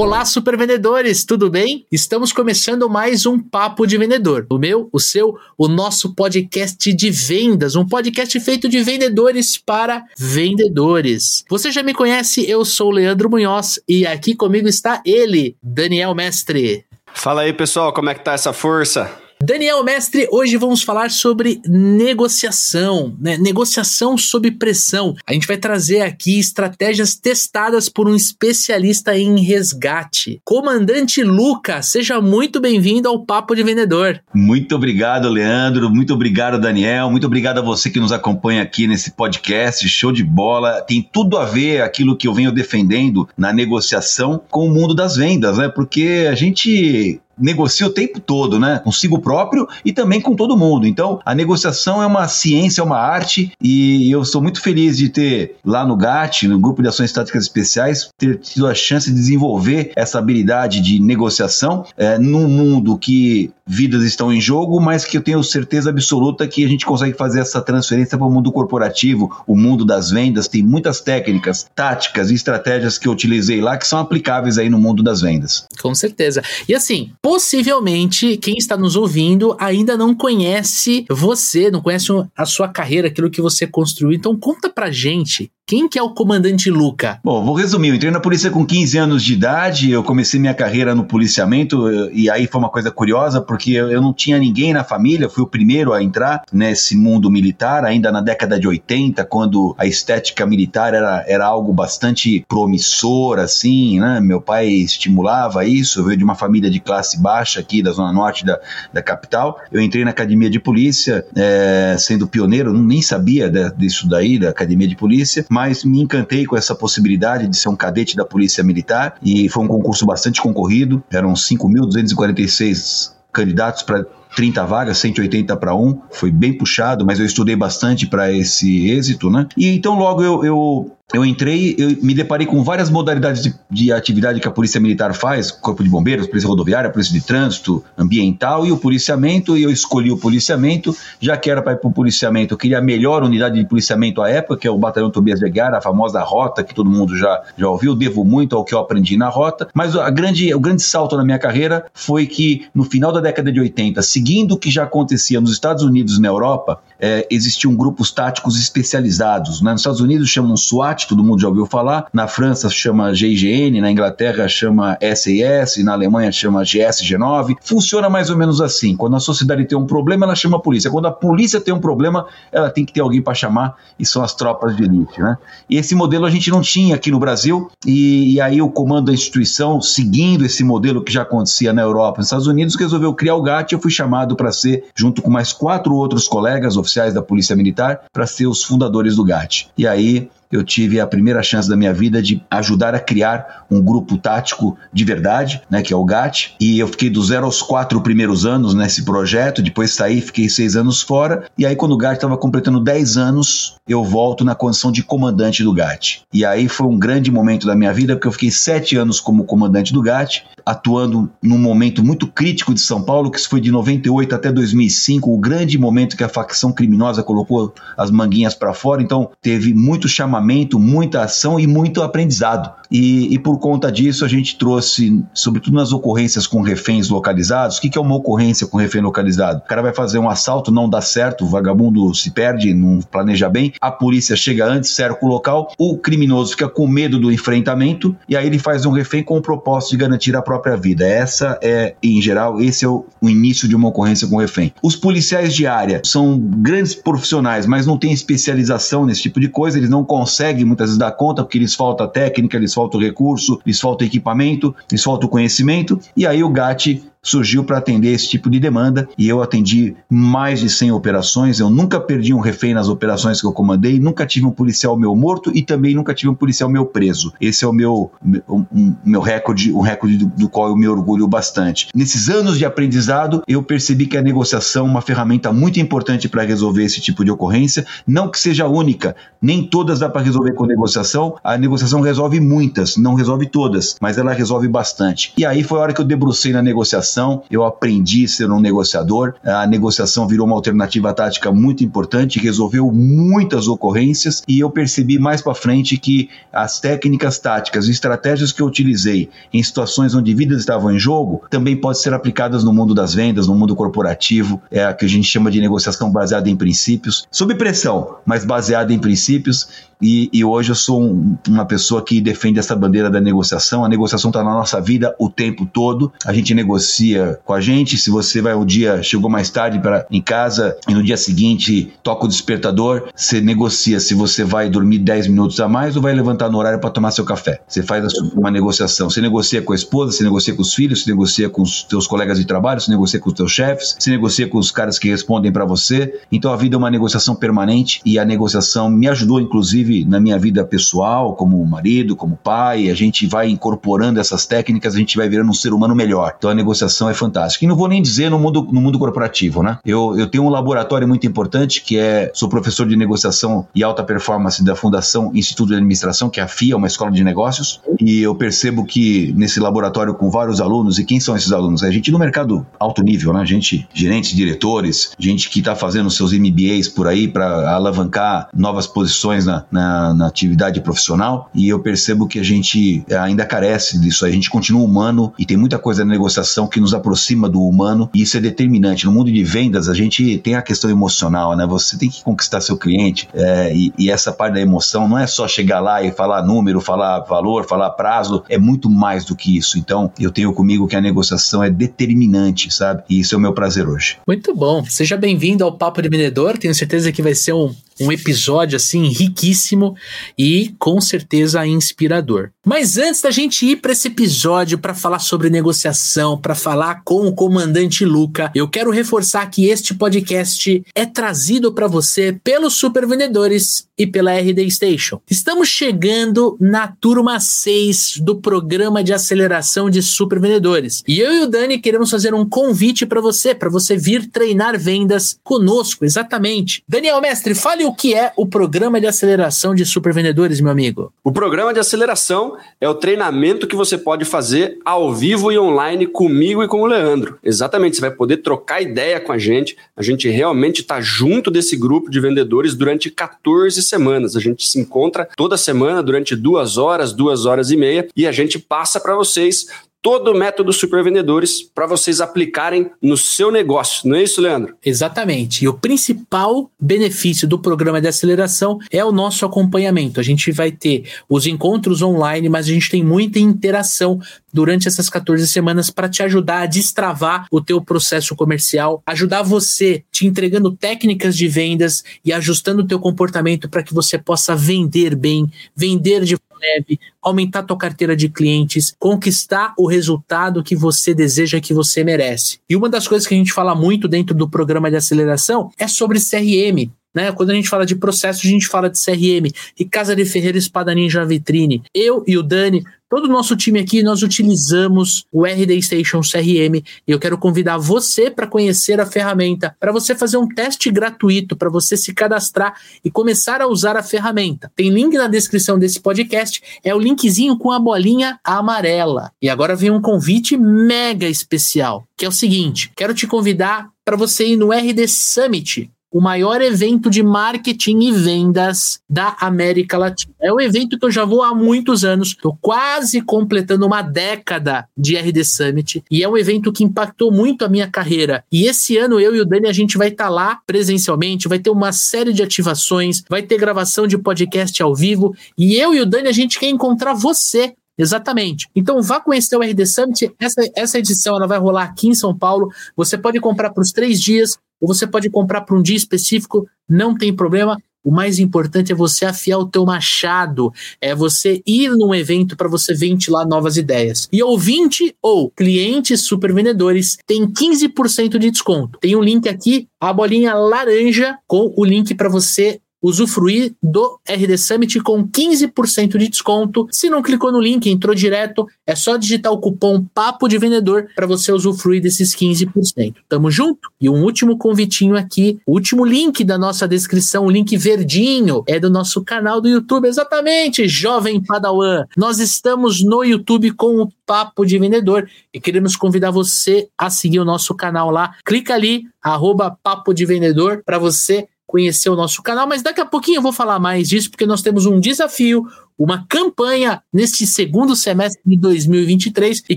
Olá, super vendedores, tudo bem? Estamos começando mais um Papo de Vendedor. O meu, o seu, o nosso podcast de vendas, um podcast feito de vendedores para vendedores. Você já me conhece, eu sou o Leandro Munhoz e aqui comigo está ele, Daniel Mestre. Fala aí, pessoal, como é que tá essa força? Daniel Mestre, hoje vamos falar sobre negociação, né? Negociação sob pressão. A gente vai trazer aqui estratégias testadas por um especialista em resgate. Comandante Luca, seja muito bem-vindo ao Papo de Vendedor. Muito obrigado, Leandro. Muito obrigado, Daniel. Muito obrigado a você que nos acompanha aqui nesse podcast. Show de bola. Tem tudo a ver aquilo que eu venho defendendo na negociação com o mundo das vendas, né? Porque a gente negocia o tempo todo, né? Consigo próprio e também com todo mundo. Então, a negociação é uma ciência, é uma arte e eu sou muito feliz de ter lá no GAT, no Grupo de Ações Táticas Especiais, ter tido a chance de desenvolver essa habilidade de negociação é, num mundo que vidas estão em jogo, mas que eu tenho certeza absoluta que a gente consegue fazer essa transferência para o mundo corporativo, o mundo das vendas. Tem muitas técnicas, táticas e estratégias que eu utilizei lá que são aplicáveis aí no mundo das vendas. Com certeza. E assim, possivelmente quem está nos ouvindo ainda não conhece você, não conhece a sua carreira, aquilo que você construiu. Então conta pra gente quem que é o comandante Luca? Bom, vou resumir. Eu entrei na polícia com 15 anos de idade, eu comecei minha carreira no policiamento e aí foi uma coisa curiosa porque eu não tinha ninguém na família, fui o primeiro a entrar nesse mundo militar, ainda na década de 80, quando a estética militar era, era algo bastante promissor, assim, né? Meu pai estimulava isso, eu veio de uma família de classe baixa aqui da zona norte da, da capital. Eu entrei na academia de polícia, é, sendo pioneiro, nem sabia disso daí, da academia de polícia, mas mas me encantei com essa possibilidade de ser um cadete da Polícia Militar e foi um concurso bastante concorrido. Eram 5.246 candidatos para 30 vagas, 180 para 1, foi bem puxado, mas eu estudei bastante para esse êxito, né? E então logo eu, eu eu entrei, eu me deparei com várias modalidades de, de, atividade que a Polícia Militar faz, Corpo de Bombeiros, Polícia Rodoviária, Polícia de Trânsito, Ambiental e o policiamento, e eu escolhi o policiamento, já que era para ir para o policiamento, eu queria a melhor unidade de policiamento à época, que é o Batalhão Tobias Vergara, a famosa rota que todo mundo já, já ouviu, devo muito ao que eu aprendi na rota, mas a grande, o grande salto na minha carreira foi que no final da década de 80, seguindo o que já acontecia nos Estados Unidos e na Europa, é, existiam grupos táticos especializados, né? nos Estados Unidos chamam SWAT, todo mundo já ouviu falar. Na França chama GIGN, na Inglaterra chama SAS, na Alemanha chama GSG9. Funciona mais ou menos assim. Quando a sociedade tem um problema, ela chama a polícia. Quando a polícia tem um problema, ela tem que ter alguém para chamar e são as tropas de elite, né? E esse modelo a gente não tinha aqui no Brasil e, e aí o comando da instituição, seguindo esse modelo que já acontecia na Europa e nos Estados Unidos, resolveu criar o GAT. Eu fui chamado para ser, junto com mais quatro outros colegas oficiais da Polícia Militar, para ser os fundadores do GAT. E aí eu tive a primeira chance da minha vida de ajudar a criar um grupo tático de verdade, né, que é o GAT. E eu fiquei dos zero aos quatro primeiros anos nesse projeto, depois saí, fiquei seis anos fora. E aí, quando o GAT estava completando dez anos, eu volto na condição de comandante do GAT. E aí foi um grande momento da minha vida, porque eu fiquei sete anos como comandante do GAT, atuando num momento muito crítico de São Paulo, que foi de 98 até 2005, o grande momento que a facção criminosa colocou as manguinhas para fora. Então, teve muito chamamento muita ação e muito aprendizado. E, e, por conta disso a gente trouxe, sobretudo nas ocorrências com reféns localizados, o que, que é uma ocorrência com refém localizado? O cara vai fazer um assalto, não dá certo, o vagabundo se perde, não planeja bem, a polícia chega antes, cerca o local, o criminoso fica com medo do enfrentamento e aí ele faz um refém com o propósito de garantir a própria vida. Essa é, em geral, esse é o, o início de uma ocorrência com refém. Os policiais de área são grandes profissionais, mas não têm especialização nesse tipo de coisa, eles não conseguem muitas vezes dar conta porque lhes falta técnica, lhes falta recurso, lhes falta equipamento, lhes falta conhecimento, e aí o GAT surgiu para atender esse tipo de demanda e eu atendi mais de 100 operações. Eu nunca perdi um refém nas operações que eu comandei, nunca tive um policial meu morto e também nunca tive um policial meu preso. Esse é o meu, um, meu recorde, um recorde do, do, qual eu me orgulho bastante. Nesses anos de aprendizado, eu percebi que a negociação é uma ferramenta muito importante para resolver esse tipo de ocorrência. Não que seja única, nem todas dá para resolver com negociação. A negociação resolve muitas, não resolve todas, mas ela resolve bastante. E aí foi a hora que eu debrucei na negociação negociação, eu aprendi a ser um negociador. A negociação virou uma alternativa tática muito importante, resolveu muitas ocorrências e eu percebi mais para frente que as técnicas táticas e estratégias que eu utilizei em situações onde vidas estavam em jogo também podem ser aplicadas no mundo das vendas, no mundo corporativo, é a que a gente chama de negociação baseada em princípios, sob pressão, mas baseada em princípios. E, e hoje eu sou um, uma pessoa que defende essa bandeira da negociação. A negociação está na nossa vida o tempo todo. A gente negocia com a gente. Se você vai um dia, chegou mais tarde para em casa e no dia seguinte toca o despertador, você negocia se você vai dormir 10 minutos a mais ou vai levantar no horário para tomar seu café. Você faz uma negociação. Você negocia com a esposa, você negocia com os filhos, você negocia com os seus colegas de trabalho, você negocia com os seus chefes, você negocia com os caras que respondem para você. Então a vida é uma negociação permanente e a negociação me ajudou, inclusive na minha vida pessoal, como marido, como pai, a gente vai incorporando essas técnicas, a gente vai virando um ser humano melhor. Então a negociação é fantástica. E não vou nem dizer no mundo, no mundo corporativo, né? Eu, eu tenho um laboratório muito importante que é, sou professor de negociação e alta performance da Fundação Instituto de Administração, que é a FIA, uma escola de negócios, e eu percebo que nesse laboratório com vários alunos, e quem são esses alunos? É gente no mercado alto nível, né? Gente, gerentes, diretores, gente que está fazendo seus MBAs por aí para alavancar novas posições na, na na, na, atividade profissional e eu percebo que a gente ainda carece disso. A gente continua humano e tem muita coisa na negociação que nos aproxima do humano e isso é determinante. No mundo de vendas, a gente tem a questão emocional, né? Você tem que conquistar seu cliente é, e, e, essa parte da emoção não é só chegar lá e falar número, falar valor, falar prazo, é muito mais do que isso. Então, eu tenho comigo que a negociação é determinante, sabe? E isso é o meu prazer hoje. Muito bom. Seja bem-vindo ao Papo de Vendedor. Tenho certeza que vai ser um um episódio assim riquíssimo e com certeza inspirador. Mas antes da gente ir para esse episódio para falar sobre negociação, para falar com o comandante Luca, eu quero reforçar que este podcast é trazido para você pelos super vendedores e pela RD Station. Estamos chegando na turma 6 do programa de aceleração de super vendedores. E eu e o Dani queremos fazer um convite para você, para você vir treinar vendas conosco, exatamente. Daniel Mestre, fale o que é o programa de aceleração de supervendedores, meu amigo? O programa de aceleração é o treinamento que você pode fazer ao vivo e online comigo e com o Leandro. Exatamente, você vai poder trocar ideia com a gente. A gente realmente está junto desse grupo de vendedores durante 14 semanas. A gente se encontra toda semana durante duas horas, duas horas e meia, e a gente passa para vocês todo o método supervendedores para vocês aplicarem no seu negócio. Não é isso, Leandro? Exatamente. E o principal benefício do programa de aceleração é o nosso acompanhamento. A gente vai ter os encontros online, mas a gente tem muita interação durante essas 14 semanas para te ajudar a destravar o teu processo comercial, ajudar você te entregando técnicas de vendas e ajustando o teu comportamento para que você possa vender bem, vender de leve, aumentar tua carteira de clientes, conquistar o resultado que você deseja que você merece. E uma das coisas que a gente fala muito dentro do programa de aceleração é sobre CRM. Né? Quando a gente fala de processo, a gente fala de CRM. E Casa de Ferreira Espada Ninja Vitrine. Eu e o Dani, todo o nosso time aqui, nós utilizamos o RD Station CRM. E eu quero convidar você para conhecer a ferramenta, para você fazer um teste gratuito, para você se cadastrar e começar a usar a ferramenta. Tem link na descrição desse podcast, é o linkzinho com a bolinha amarela. E agora vem um convite mega especial, que é o seguinte: quero te convidar para você ir no RD Summit o maior evento de marketing e vendas da América Latina. É um evento que eu já vou há muitos anos, estou quase completando uma década de RD Summit e é um evento que impactou muito a minha carreira. E esse ano eu e o Dani a gente vai estar tá lá presencialmente, vai ter uma série de ativações, vai ter gravação de podcast ao vivo e eu e o Dani a gente quer encontrar você Exatamente. Então vá conhecer o RD Summit. Essa, essa edição ela vai rolar aqui em São Paulo. Você pode comprar para os três dias ou você pode comprar para um dia específico, não tem problema. O mais importante é você afiar o teu machado, é você ir num evento para você ventilar novas ideias. E ouvinte ou clientes super vendedores tem 15% de desconto. Tem um link aqui, a bolinha laranja com o link para você usufruir do RD Summit com 15% de desconto. Se não clicou no link, entrou direto, é só digitar o cupom Papo de Vendedor para você usufruir desses 15%. Tamo junto? E um último convitinho aqui, o último link da nossa descrição, o link verdinho, é do nosso canal do YouTube, exatamente, Jovem Padawan. Nós estamos no YouTube com o Papo de Vendedor e queremos convidar você a seguir o nosso canal lá. Clica ali, arroba Papo de Vendedor, para você conhecer o nosso canal, mas daqui a pouquinho eu vou falar mais disso, porque nós temos um desafio, uma campanha neste segundo semestre de 2023 e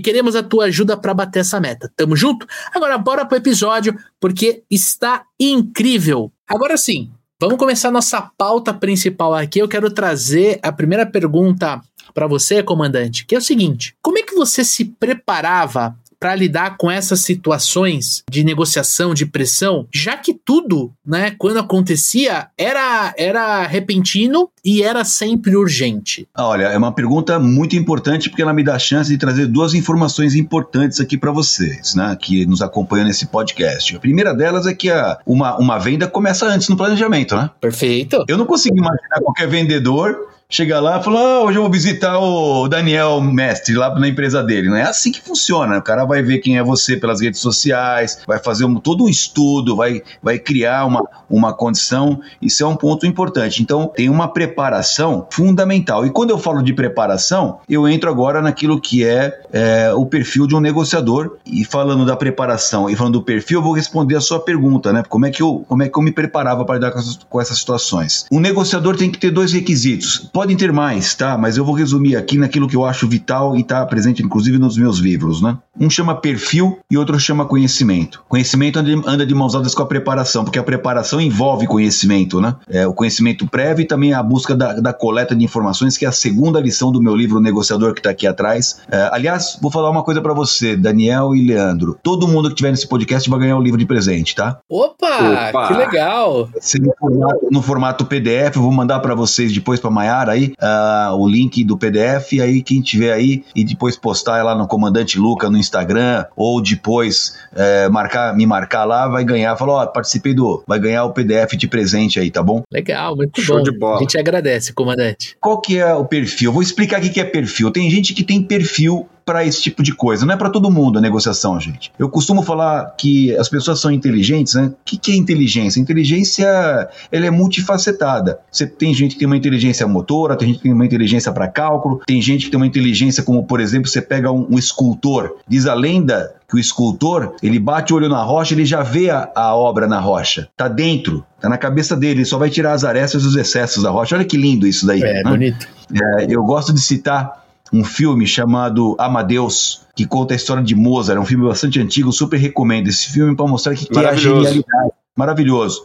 queremos a tua ajuda para bater essa meta. Tamo junto? Agora bora pro episódio, porque está incrível. Agora sim, vamos começar nossa pauta principal aqui. Eu quero trazer a primeira pergunta para você, comandante, que é o seguinte: como é que você se preparava para lidar com essas situações de negociação, de pressão, já que tudo, né, quando acontecia, era, era repentino e era sempre urgente? Olha, é uma pergunta muito importante porque ela me dá a chance de trazer duas informações importantes aqui para vocês, né, que nos acompanham nesse podcast. A primeira delas é que a, uma, uma venda começa antes no planejamento, né? Perfeito. Eu não consigo imaginar qualquer vendedor chega lá e fala: ah, hoje eu vou visitar o Daniel Mestre lá na empresa dele. Não é assim que funciona. O cara vai ver quem é você pelas redes sociais, vai fazer um, todo um estudo, vai, vai criar uma, uma condição. Isso é um ponto importante. Então, tem uma preparação fundamental. E quando eu falo de preparação, eu entro agora naquilo que é, é o perfil de um negociador. E falando da preparação e falando do perfil, eu vou responder a sua pergunta, né? Como é que eu, como é que eu me preparava para lidar com essas, com essas situações? Um negociador tem que ter dois requisitos. Podem ter mais, tá? Mas eu vou resumir aqui naquilo que eu acho vital e está presente, inclusive, nos meus livros, né? Um chama perfil e outro chama conhecimento. Conhecimento anda de, mãos dadas com a preparação, porque a preparação envolve conhecimento, né? É, o conhecimento prévio e também a busca da, da, coleta de informações, que é a segunda lição do meu livro, O Negociador, que está aqui atrás. É, aliás, vou falar uma coisa para você, Daniel e Leandro. Todo mundo que tiver nesse podcast vai ganhar o um livro de presente, tá? Opa, Opa. que legal! No formato, no formato PDF, eu vou mandar para vocês depois para Maiara aí uh, o link do PDF, aí quem tiver aí e depois postar lá no Comandante Luca no Instagram ou depois uh, marcar, me marcar lá, vai ganhar. Falou, ó, participei do, vai ganhar o PDF de presente aí, tá bom? Legal, muito Show bom. de bola. A gente agradece, comandante. Qual que é o perfil? vou explicar o que é perfil. Tem gente que tem perfil para esse tipo de coisa. Não é para todo mundo a negociação, gente. Eu costumo falar que as pessoas são inteligentes, né? O que, que é inteligência? Inteligência ela é multifacetada. Você tem gente que tem uma inteligência motora, tem gente que tem uma inteligência para cálculo, tem gente que tem uma inteligência como, por exemplo, você pega um, um escultor. Diz a lenda que o escultor, ele bate o olho na rocha, ele já vê a, a obra na rocha. Tá dentro, tá na cabeça dele, ele só vai tirar as arestas e os excessos da rocha. Olha que lindo isso daí. É, né? bonito. É, eu gosto de citar um filme chamado Amadeus, que conta a história de Mozart. É um filme bastante antigo, super recomendo. Esse filme para mostrar que, que é a genialidade. Maravilhoso.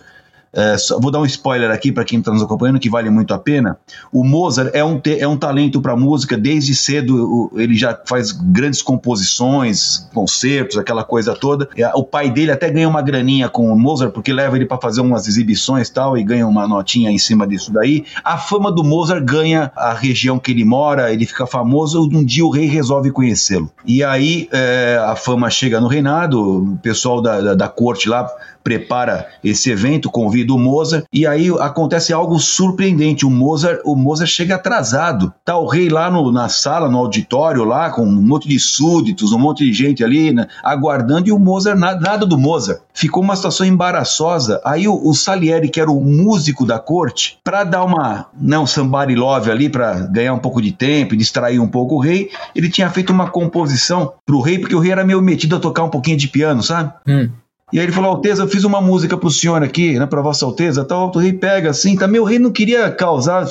É, só, vou dar um spoiler aqui para quem está nos acompanhando, que vale muito a pena. O Mozart é um, te, é um talento para música, desde cedo o, ele já faz grandes composições, concertos, aquela coisa toda. O pai dele até ganha uma graninha com o Mozart, porque leva ele para fazer umas exibições tal, e ganha uma notinha em cima disso daí. A fama do Mozart ganha a região que ele mora, ele fica famoso. Um dia o rei resolve conhecê-lo. E aí é, a fama chega no reinado, o pessoal da, da, da corte lá prepara esse evento, convida o Mozart, e aí acontece algo surpreendente. O Mozart, o Mozart chega atrasado. Tá o rei lá no, na sala, no auditório, lá, com um monte de súditos, um monte de gente ali, né, aguardando, e o Mozart, nada, nada, do Mozart. Ficou uma situação embaraçosa. Aí o, o Salieri, que era o músico da corte, para dar uma, né, um somebody love ali, para ganhar um pouco de tempo e distrair um pouco o rei, ele tinha feito uma composição pro rei, porque o rei era meio metido a tocar um pouquinho de piano, sabe? Hum. E aí ele falou, Alteza, eu fiz uma música pro senhor aqui, né, pra Vossa Alteza, tal, o rei pega assim, também o rei não queria causar,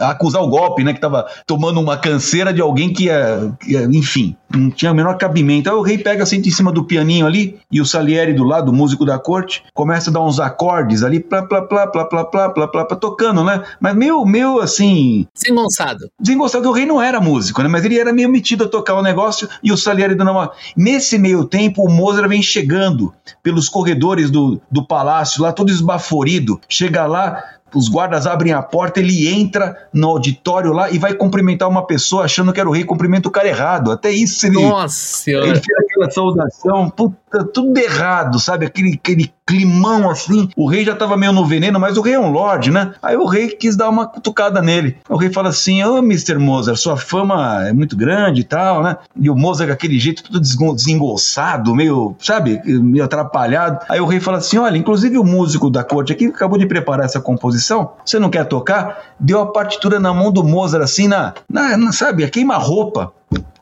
acusar o golpe, né, que tava tomando uma canseira de alguém que ia, que ia enfim, não tinha o menor cabimento. Aí o rei pega, senta em cima do pianinho ali, e o Salieri do lado, o músico da corte, começa a dar uns acordes ali, plá, plá, plá, plá, plá, plá, plá, plá, plá tocando, né, mas meio, meio assim... Desengonçado. Desengonçado, o rei não era músico, né, mas ele era meio metido a tocar o negócio, e o Salieri dando uma... Nesse meio tempo, o Mozart vem chegando, pelos corredores do, do palácio, lá todo esbaforido. Chega lá, os guardas abrem a porta, ele entra no auditório lá e vai cumprimentar uma pessoa achando que era o rei, cumprimenta o cara errado. Até isso ele. Nossa Ele fez aquela saudação, puta, tudo errado, sabe? Aquele, aquele climão assim. O rei já tava meio no veneno, mas o rei é um lord, né? Aí o rei quis dar uma cutucada nele. O rei fala assim: Ô, oh, Mr. Mozart, sua fama é muito grande e tal, né? E o Mozart aquele jeito todo desengolçado, meio, sabe, meio atrapalhado. Aí o rei fala assim: olha, inclusive o músico da corte aqui acabou de preparar essa composição. Você não quer tocar? Deu a partitura na mão do Mozart, assim, na, na, na sabe, a queima-roupa.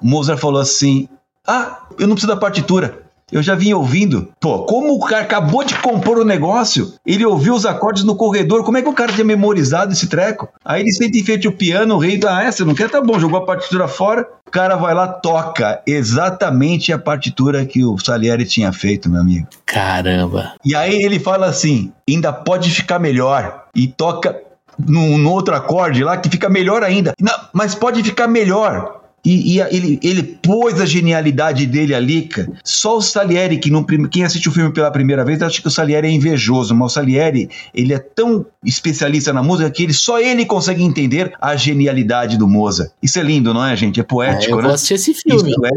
Mozart falou assim: ah, eu não preciso da partitura. Eu já vinha ouvindo. Pô, como o cara acabou de compor o negócio, ele ouviu os acordes no corredor, como é que o cara tinha memorizado esse treco? Aí ele sente em frente o piano, o rei da ah, você não quer? Tá bom, jogou a partitura fora, o cara vai lá, toca exatamente a partitura que o Salieri tinha feito, meu amigo. Caramba. E aí ele fala assim: ainda pode ficar melhor. E toca no outro acorde lá que fica melhor ainda. Não, mas pode ficar melhor. E, e, ele, ele pôs a genialidade dele ali, cara. Só o Salieri, que não, quem assiste o filme pela primeira vez, acha que o Salieri é invejoso, mas o Salieri, ele é tão especialista na música que ele, só ele consegue entender a genialidade do Mozart. Isso é lindo, não é, gente? É poético, é, eu né? Vou assistir esse filme. Isso é,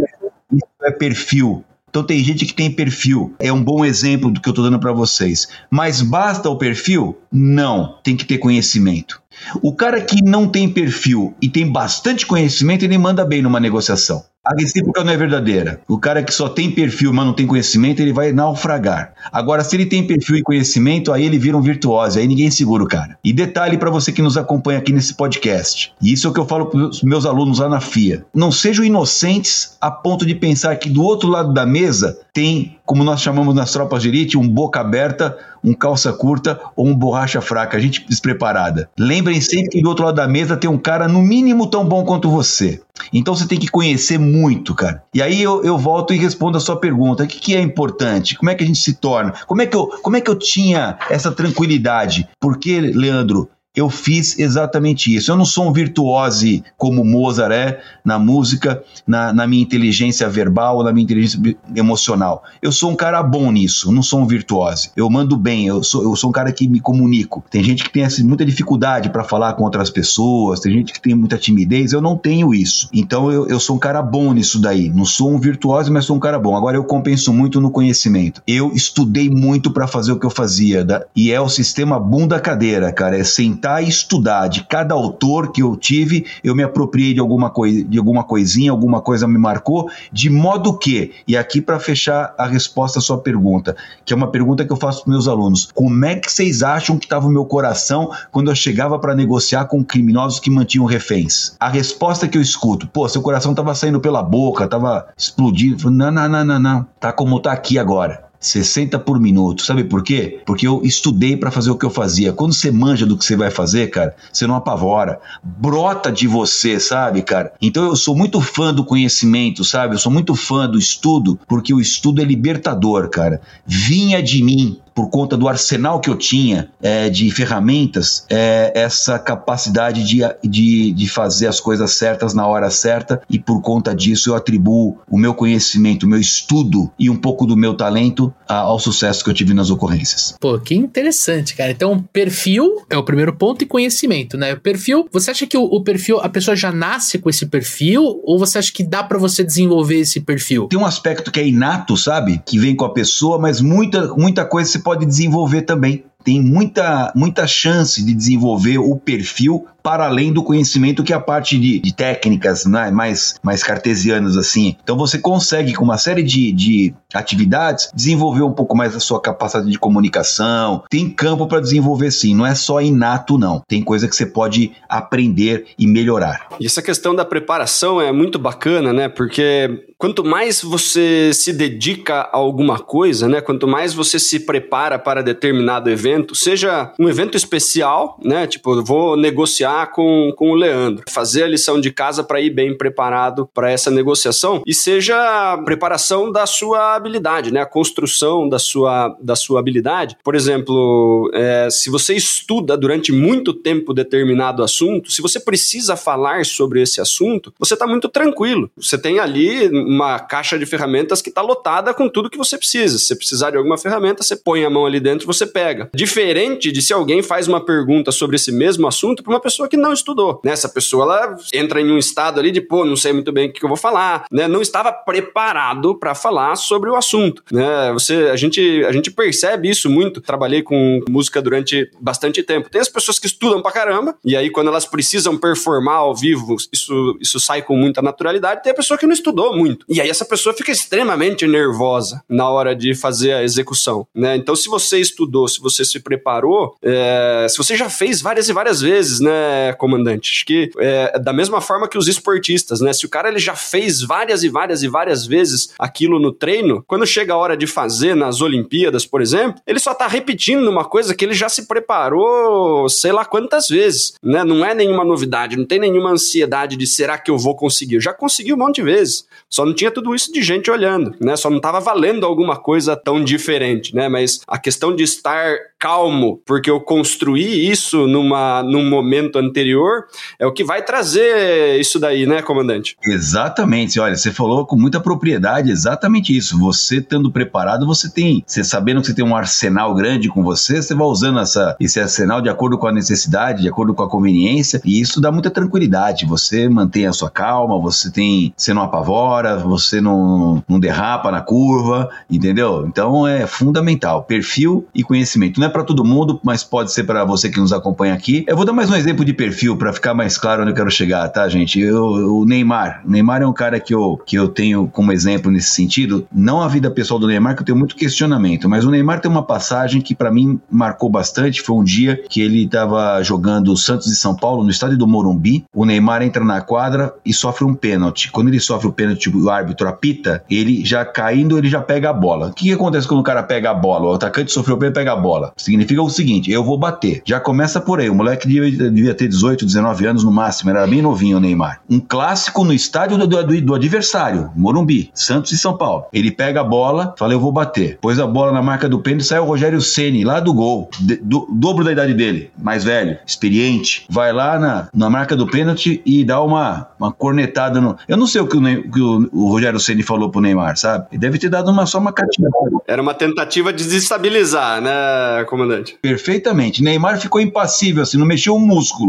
isso é perfil. Então tem gente que tem perfil. É um bom exemplo do que eu estou dando para vocês. Mas basta o perfil? Não. Tem que ter conhecimento. O cara que não tem perfil e tem bastante conhecimento, ele manda bem numa negociação. A recíproca não é verdadeira. O cara que só tem perfil, mas não tem conhecimento, ele vai naufragar. Agora, se ele tem perfil e conhecimento, aí ele vira um virtuoso, aí ninguém segura o cara. E detalhe para você que nos acompanha aqui nesse podcast. E isso é o que eu falo para os meus alunos lá na FIA. Não sejam inocentes a ponto de pensar que do outro lado da mesa tem, como nós chamamos nas tropas de elite, um boca aberta, um calça curta ou um borracha fraca, a gente despreparada. Lembrem sempre que do outro lado da mesa tem um cara no mínimo tão bom quanto você. Então você tem que conhecer muito, cara. E aí eu, eu volto e respondo a sua pergunta: o que, que, é importante? Como é que a gente se torna? Como é que eu, como é que eu tinha essa tranquilidade? Porque, Leandro, eu fiz exatamente isso. Eu não sou um virtuose como Mozart é na música, na, na, minha inteligência verbal, na minha inteligência emocional. Eu sou um cara bom nisso, não sou um virtuose. Eu mando bem, eu sou, eu sou um cara que me comunico. Tem gente que tem assim, muita dificuldade para falar com outras pessoas, tem gente que tem muita timidez, eu não tenho isso. Então eu, eu sou um cara bom nisso daí. Não sou um virtuose, mas sou um cara bom. Agora eu compenso muito no conhecimento. Eu estudei muito para fazer o que eu fazia, da, e é o sistema bunda cadeira, cara. É sem sentar e estudar. De cada autor que eu tive, eu me apropriei de alguma, coi de alguma coisinha, alguma coisa me marcou, de modo que, e aqui para fechar a resposta à sua pergunta, que é uma pergunta que eu faço para meus alunos: como é que vocês acham que estava o meu coração quando eu chegava para negociar com criminosos que mantinham reféns? A resposta que eu escuto: pô, seu coração estava saindo pela boca, estava explodindo. Não, não, não, não, não. Tá como tá aqui agora. 60 por minuto. Sabe por quê? Porque eu estudei para fazer o que eu fazia. Quando você manja do que você vai fazer, cara, você não apavora. Brota de você, sabe, cara? Então eu sou muito fã do conhecimento, sabe? Eu sou muito fã do estudo, porque o estudo é libertador, cara. Vinha de mim por conta do arsenal que eu tinha é, de ferramentas, é, essa capacidade de, de, de fazer as coisas certas na hora certa, e por conta disso eu atribuo o meu conhecimento, o meu estudo e um pouco do meu talento a, ao sucesso que eu tive nas ocorrências. Pô, que interessante, cara. Então, perfil é o primeiro ponto e conhecimento, né? O perfil, você acha que o, o perfil, a pessoa já nasce com esse perfil, ou você acha que dá para você desenvolver esse perfil? Tem um aspecto que é inato, sabe? Que vem com a pessoa, mas muita, muita coisa você pode desenvolver também. Tem muita, muita chance de desenvolver o perfil para além do conhecimento que é a parte de, de técnicas né, mais, mais cartesianas assim. Então você consegue com uma série de, de atividades desenvolver um pouco mais a sua capacidade de comunicação. Tem campo para desenvolver sim, não é só inato não. Tem coisa que você pode aprender e melhorar. E essa questão da preparação é muito bacana, né? Porque quanto mais você se dedica a alguma coisa, né? Quanto mais você se prepara para determinado evento, seja um evento especial, né? Tipo, eu vou negociar com, com o Leandro, fazer a lição de casa para ir bem preparado para essa negociação e seja a preparação da sua habilidade, né? A construção da sua, da sua habilidade. Por exemplo, é, se você estuda durante muito tempo determinado assunto, se você precisa falar sobre esse assunto, você está muito tranquilo. Você tem ali uma caixa de ferramentas que está lotada com tudo que você precisa. Se você precisar de alguma ferramenta, você põe a mão ali dentro e você pega. Diferente de se alguém faz uma pergunta sobre esse mesmo assunto para uma pessoa pessoa que não estudou. Né? Essa pessoa ela entra em um estado ali de, pô, não sei muito bem o que eu vou falar, né? Não estava preparado para falar sobre o assunto, né? Você, a gente, a gente percebe isso muito. Trabalhei com música durante bastante tempo. Tem as pessoas que estudam pra caramba e aí quando elas precisam performar ao vivo, isso, isso sai com muita naturalidade. Tem a pessoa que não estudou muito e aí essa pessoa fica extremamente nervosa na hora de fazer a execução, né? Então se você estudou, se você se preparou, é, se você já fez várias e várias vezes, né, comandante? Acho que é, da mesma forma que os esportistas, né? Se o cara ele já fez várias e várias e várias vezes aquilo no treino, quando chega a hora de fazer nas Olimpíadas, por exemplo, ele só tá repetindo uma coisa que ele já se preparou sei lá quantas vezes, né? Não é nenhuma novidade, não tem nenhuma ansiedade de será que eu vou conseguir? Eu já consegui um monte de vezes. Só não tinha tudo isso de gente olhando, né? Só não tava valendo alguma coisa tão diferente, né? Mas a questão de estar calmo, porque eu construí isso numa, num momento anterior, é o que vai trazer isso daí, né, comandante? Exatamente. Olha, você falou com muita propriedade exatamente isso. Você estando preparado, você tem, você sabendo que você tem um arsenal grande com você, você vai usando essa, esse arsenal de acordo com a necessidade, de acordo com a conveniência, e isso dá muita tranquilidade. Você mantém a sua calma, você tem, você não apavora, você não, não derrapa na curva, entendeu? Então é fundamental. Perfil e conhecimento. Não é para todo mundo, mas pode ser para você que nos acompanha aqui. Eu vou dar mais um exemplo de perfil para ficar mais claro onde eu quero chegar, tá, gente? Eu, o Neymar. O Neymar é um cara que eu, que eu tenho como exemplo nesse sentido. Não a vida pessoal do Neymar, que eu tenho muito questionamento, mas o Neymar tem uma passagem que para mim marcou bastante. Foi um dia que ele estava jogando Santos e São Paulo no estádio do Morumbi. O Neymar entra na quadra e sofre um pênalti. Quando ele sofre o pênalti, o árbitro apita, ele já caindo, ele já pega a bola. O que, que acontece quando o cara pega a bola? O atacante sofreu o pênalti, pega a bola significa o seguinte: eu vou bater. Já começa por aí. O moleque devia, devia ter 18, 19 anos no máximo, era bem novinho o Neymar. Um clássico no estádio do, do, do, adversário, Morumbi, Santos e São Paulo. Ele pega a bola, fala: eu vou bater. Pôs a bola na marca do pênalti, sai o Rogério Ceni lá do gol, de, do, dobro da idade dele, mais velho, experiente. Vai lá na, na marca do pênalti e dá uma, uma cornetada no. Eu não sei o que o, que o, o Rogério Ceni falou pro Neymar, sabe? Ele deve ter dado uma, só uma catinha. Era uma tentativa de desestabilizar, né? comandante. Perfeitamente. Neymar ficou impassível, assim, não mexeu um músculo.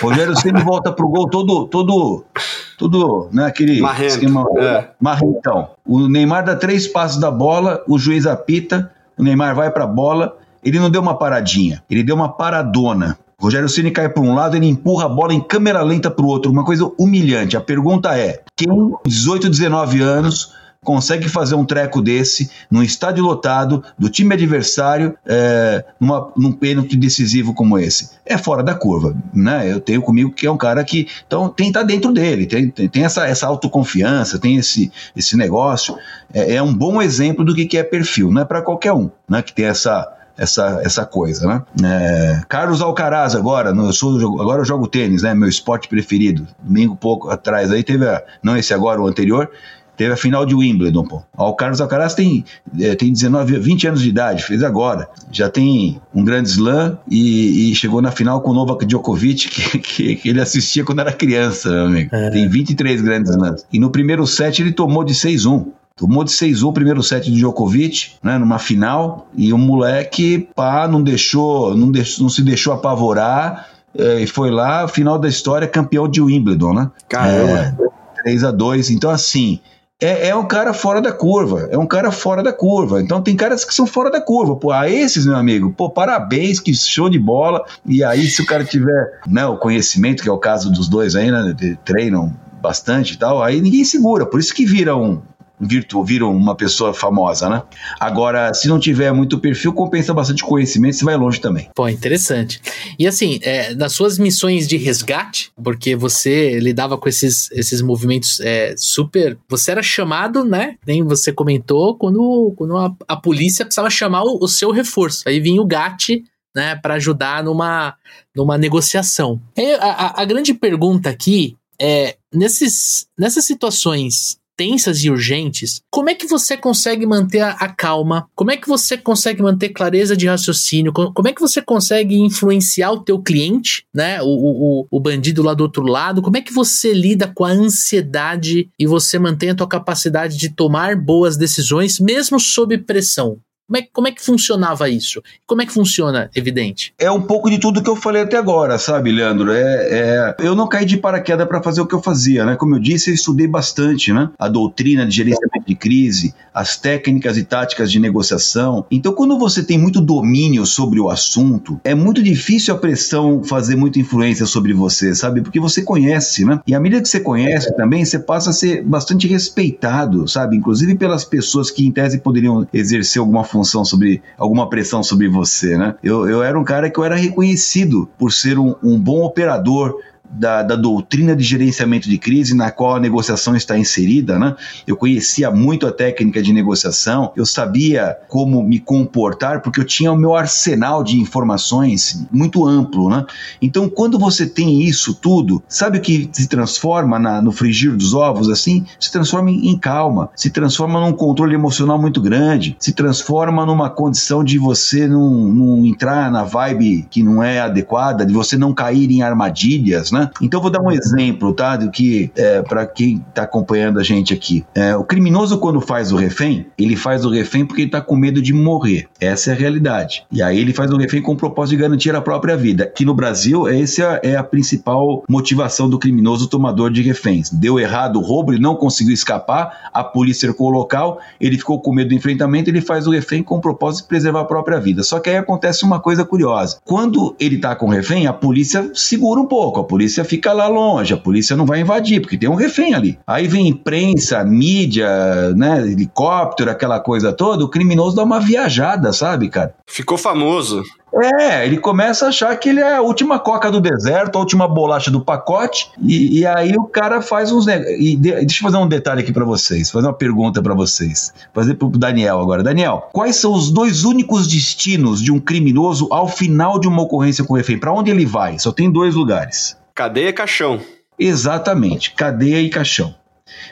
Rogério sempre volta pro gol todo, todo, todo, né, aquele Marrento. esquema é. marrentão. O Neymar dá três passos da bola, o juiz apita, o Neymar vai pra bola, ele não deu uma paradinha, ele deu uma paradona. Rogério Ceni cai para um lado, ele empurra a bola em câmera lenta para o outro, uma coisa humilhante. A pergunta é: quem, 18, 19 anos, consegue fazer um treco desse num estádio lotado do time adversário é, numa, num pênalti decisivo como esse. É fora da curva, né? Eu tenho comigo que é um cara que então tem que estar tá dentro dele, tem, tem, tem, essa, essa autoconfiança, tem esse, esse negócio. É, é um bom exemplo do que, que é perfil, não é para qualquer um, né? Que tem essa essa, essa coisa, né? É, Carlos Alcaraz agora, no, eu sou, agora eu jogo tênis, né? Meu esporte preferido. Domingo pouco atrás aí teve, a, não esse agora, o anterior, Teve a final de Wimbledon, pô. O Carlos Alcaraz tem, é, tem 19, 20 anos de idade, fez agora. Já tem um grande slam e, e chegou na final com o Novak Djokovic, que, que, que, ele assistia quando era criança, meu amigo. É. Tem 23 grandes slams. E no primeiro set ele tomou de 6-1. Tomou de 6-1 o primeiro set de Djokovic, né, numa final, e o moleque, pá, não deixou, não, deixou, não se deixou apavorar, é, e foi lá, final da história, campeão de Wimbledon, né? Caramba! É, 3 a 2 Então, assim, é, é, um cara fora da curva. É um cara fora da curva. Então tem caras que são fora da curva. Pô, a esses, meu amigo, pô, parabéns, que show de bola. E aí, se o cara tiver né, o conhecimento, que é o caso dos dois aí, né? Treinam bastante e tal, aí ninguém segura. Por isso que vira um, virtu, viram uma pessoa famosa, né? Agora, se não tiver muito perfil, compensa bastante conhecimento, você vai longe também. Pô, interessante. E assim, é, nas suas missões de resgate, porque você lidava com esses, esses movimentos é, super. Você era chamado, né? Nem você comentou, quando, quando a, a polícia precisava chamar o, o seu reforço. Aí vinha o GAT né, para ajudar numa, numa negociação. A, a, a, grande pergunta aqui é: nesses, nessas situações tensas e urgentes, como é que você consegue manter a, a, calma? Como é que você consegue manter clareza de raciocínio? Como é que você consegue influenciar o teu cliente, né? O, o, o bandido lá do outro lado? Como é que você lida com a ansiedade e você mantém a tua capacidade de tomar boas decisões, mesmo sob pressão? Como é, como é que funcionava isso? Como é que funciona, evidente? É um pouco de tudo que eu falei até agora, sabe, Leandro? É, é... Eu não caí de paraquedas para fazer o que eu fazia, né? Como eu disse, eu estudei bastante, né? A doutrina de gerenciamento de crise, as técnicas e táticas de negociação. Então, quando você tem muito domínio sobre o assunto, é muito difícil a pressão fazer muita influência sobre você, sabe? Porque você conhece, né? E à medida que você conhece também, você passa a ser bastante respeitado, sabe? Inclusive pelas pessoas que, em tese, poderiam exercer alguma função função sobre alguma pressão sobre você, né? Eu, eu era um cara que eu era reconhecido por ser um, um bom operador, da, da, doutrina de gerenciamento de crise na qual a negociação está inserida, né? Eu conhecia muito a técnica de negociação, eu sabia como me comportar porque eu tinha o meu arsenal de informações muito amplo, né? Então, quando você tem isso tudo, sabe o que se transforma na, no frigir dos ovos assim? Se transforma em, calma, se transforma num controle emocional muito grande, se transforma numa condição de você não, não entrar na vibe que não é adequada, de você não cair em armadilhas, né? Né? Então vou dar um exemplo, tá? Do que é, para quem está acompanhando a gente aqui. É, o criminoso quando faz o refém, ele faz o refém porque ele está com medo de morrer. Essa é a realidade. E aí ele faz o refém com o propósito de garantir a própria vida. Aqui no Brasil, essa é a principal motivação do criminoso tomador de reféns. Deu errado o roubo, ele não conseguiu escapar, a polícia cercou o local, ele ficou com medo do enfrentamento, ele faz o refém com o propósito de preservar a própria vida. Só que aí acontece uma coisa curiosa. Quando ele está com o refém, a polícia segura um pouco, a polícia polícia fica lá longe, a polícia não vai invadir, porque tem um refém ali. Aí vem imprensa, mídia, né, helicóptero, aquela coisa toda, o criminoso dá uma viajada, sabe, cara? Ficou famoso. É, ele começa a achar que ele é a última coca do deserto, a última bolacha do pacote, e, e aí o cara faz uns. E de, deixa eu fazer um detalhe aqui para vocês, fazer uma pergunta para vocês. Fazer pro Daniel agora. Daniel, quais são os dois únicos destinos de um criminoso ao final de uma ocorrência com refém? Para onde ele vai? Só tem dois lugares. Cadeia e caixão. Exatamente, cadeia e caixão.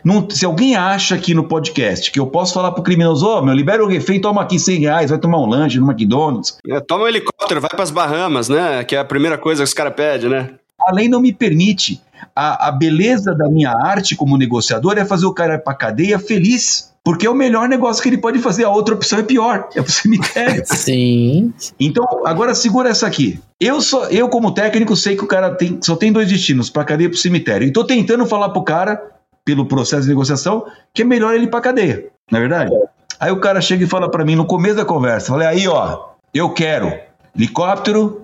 Não, se alguém acha aqui no podcast que eu posso falar pro criminoso, ô, oh, meu, libera o refém, toma aqui 100 reais, vai tomar um lanche no McDonald's. É, toma um helicóptero, vai pras Bahamas, né? Que é a primeira coisa que os caras pedem, né? A lei não me permite. A, a beleza da minha arte como negociador é fazer o cara ir pra cadeia feliz. Porque é o melhor negócio que ele pode fazer. A outra opção é pior, é pro cemitério. Sim. Então, agora segura essa aqui. Eu, só, eu como técnico, sei que o cara tem, só tem dois destinos, pra cadeia e pro cemitério. E tô tentando falar pro cara, pelo processo de negociação, que é melhor ele ir pra cadeia. Não é verdade? Aí o cara chega e fala para mim no começo da conversa, falei, aí ó, eu quero helicóptero,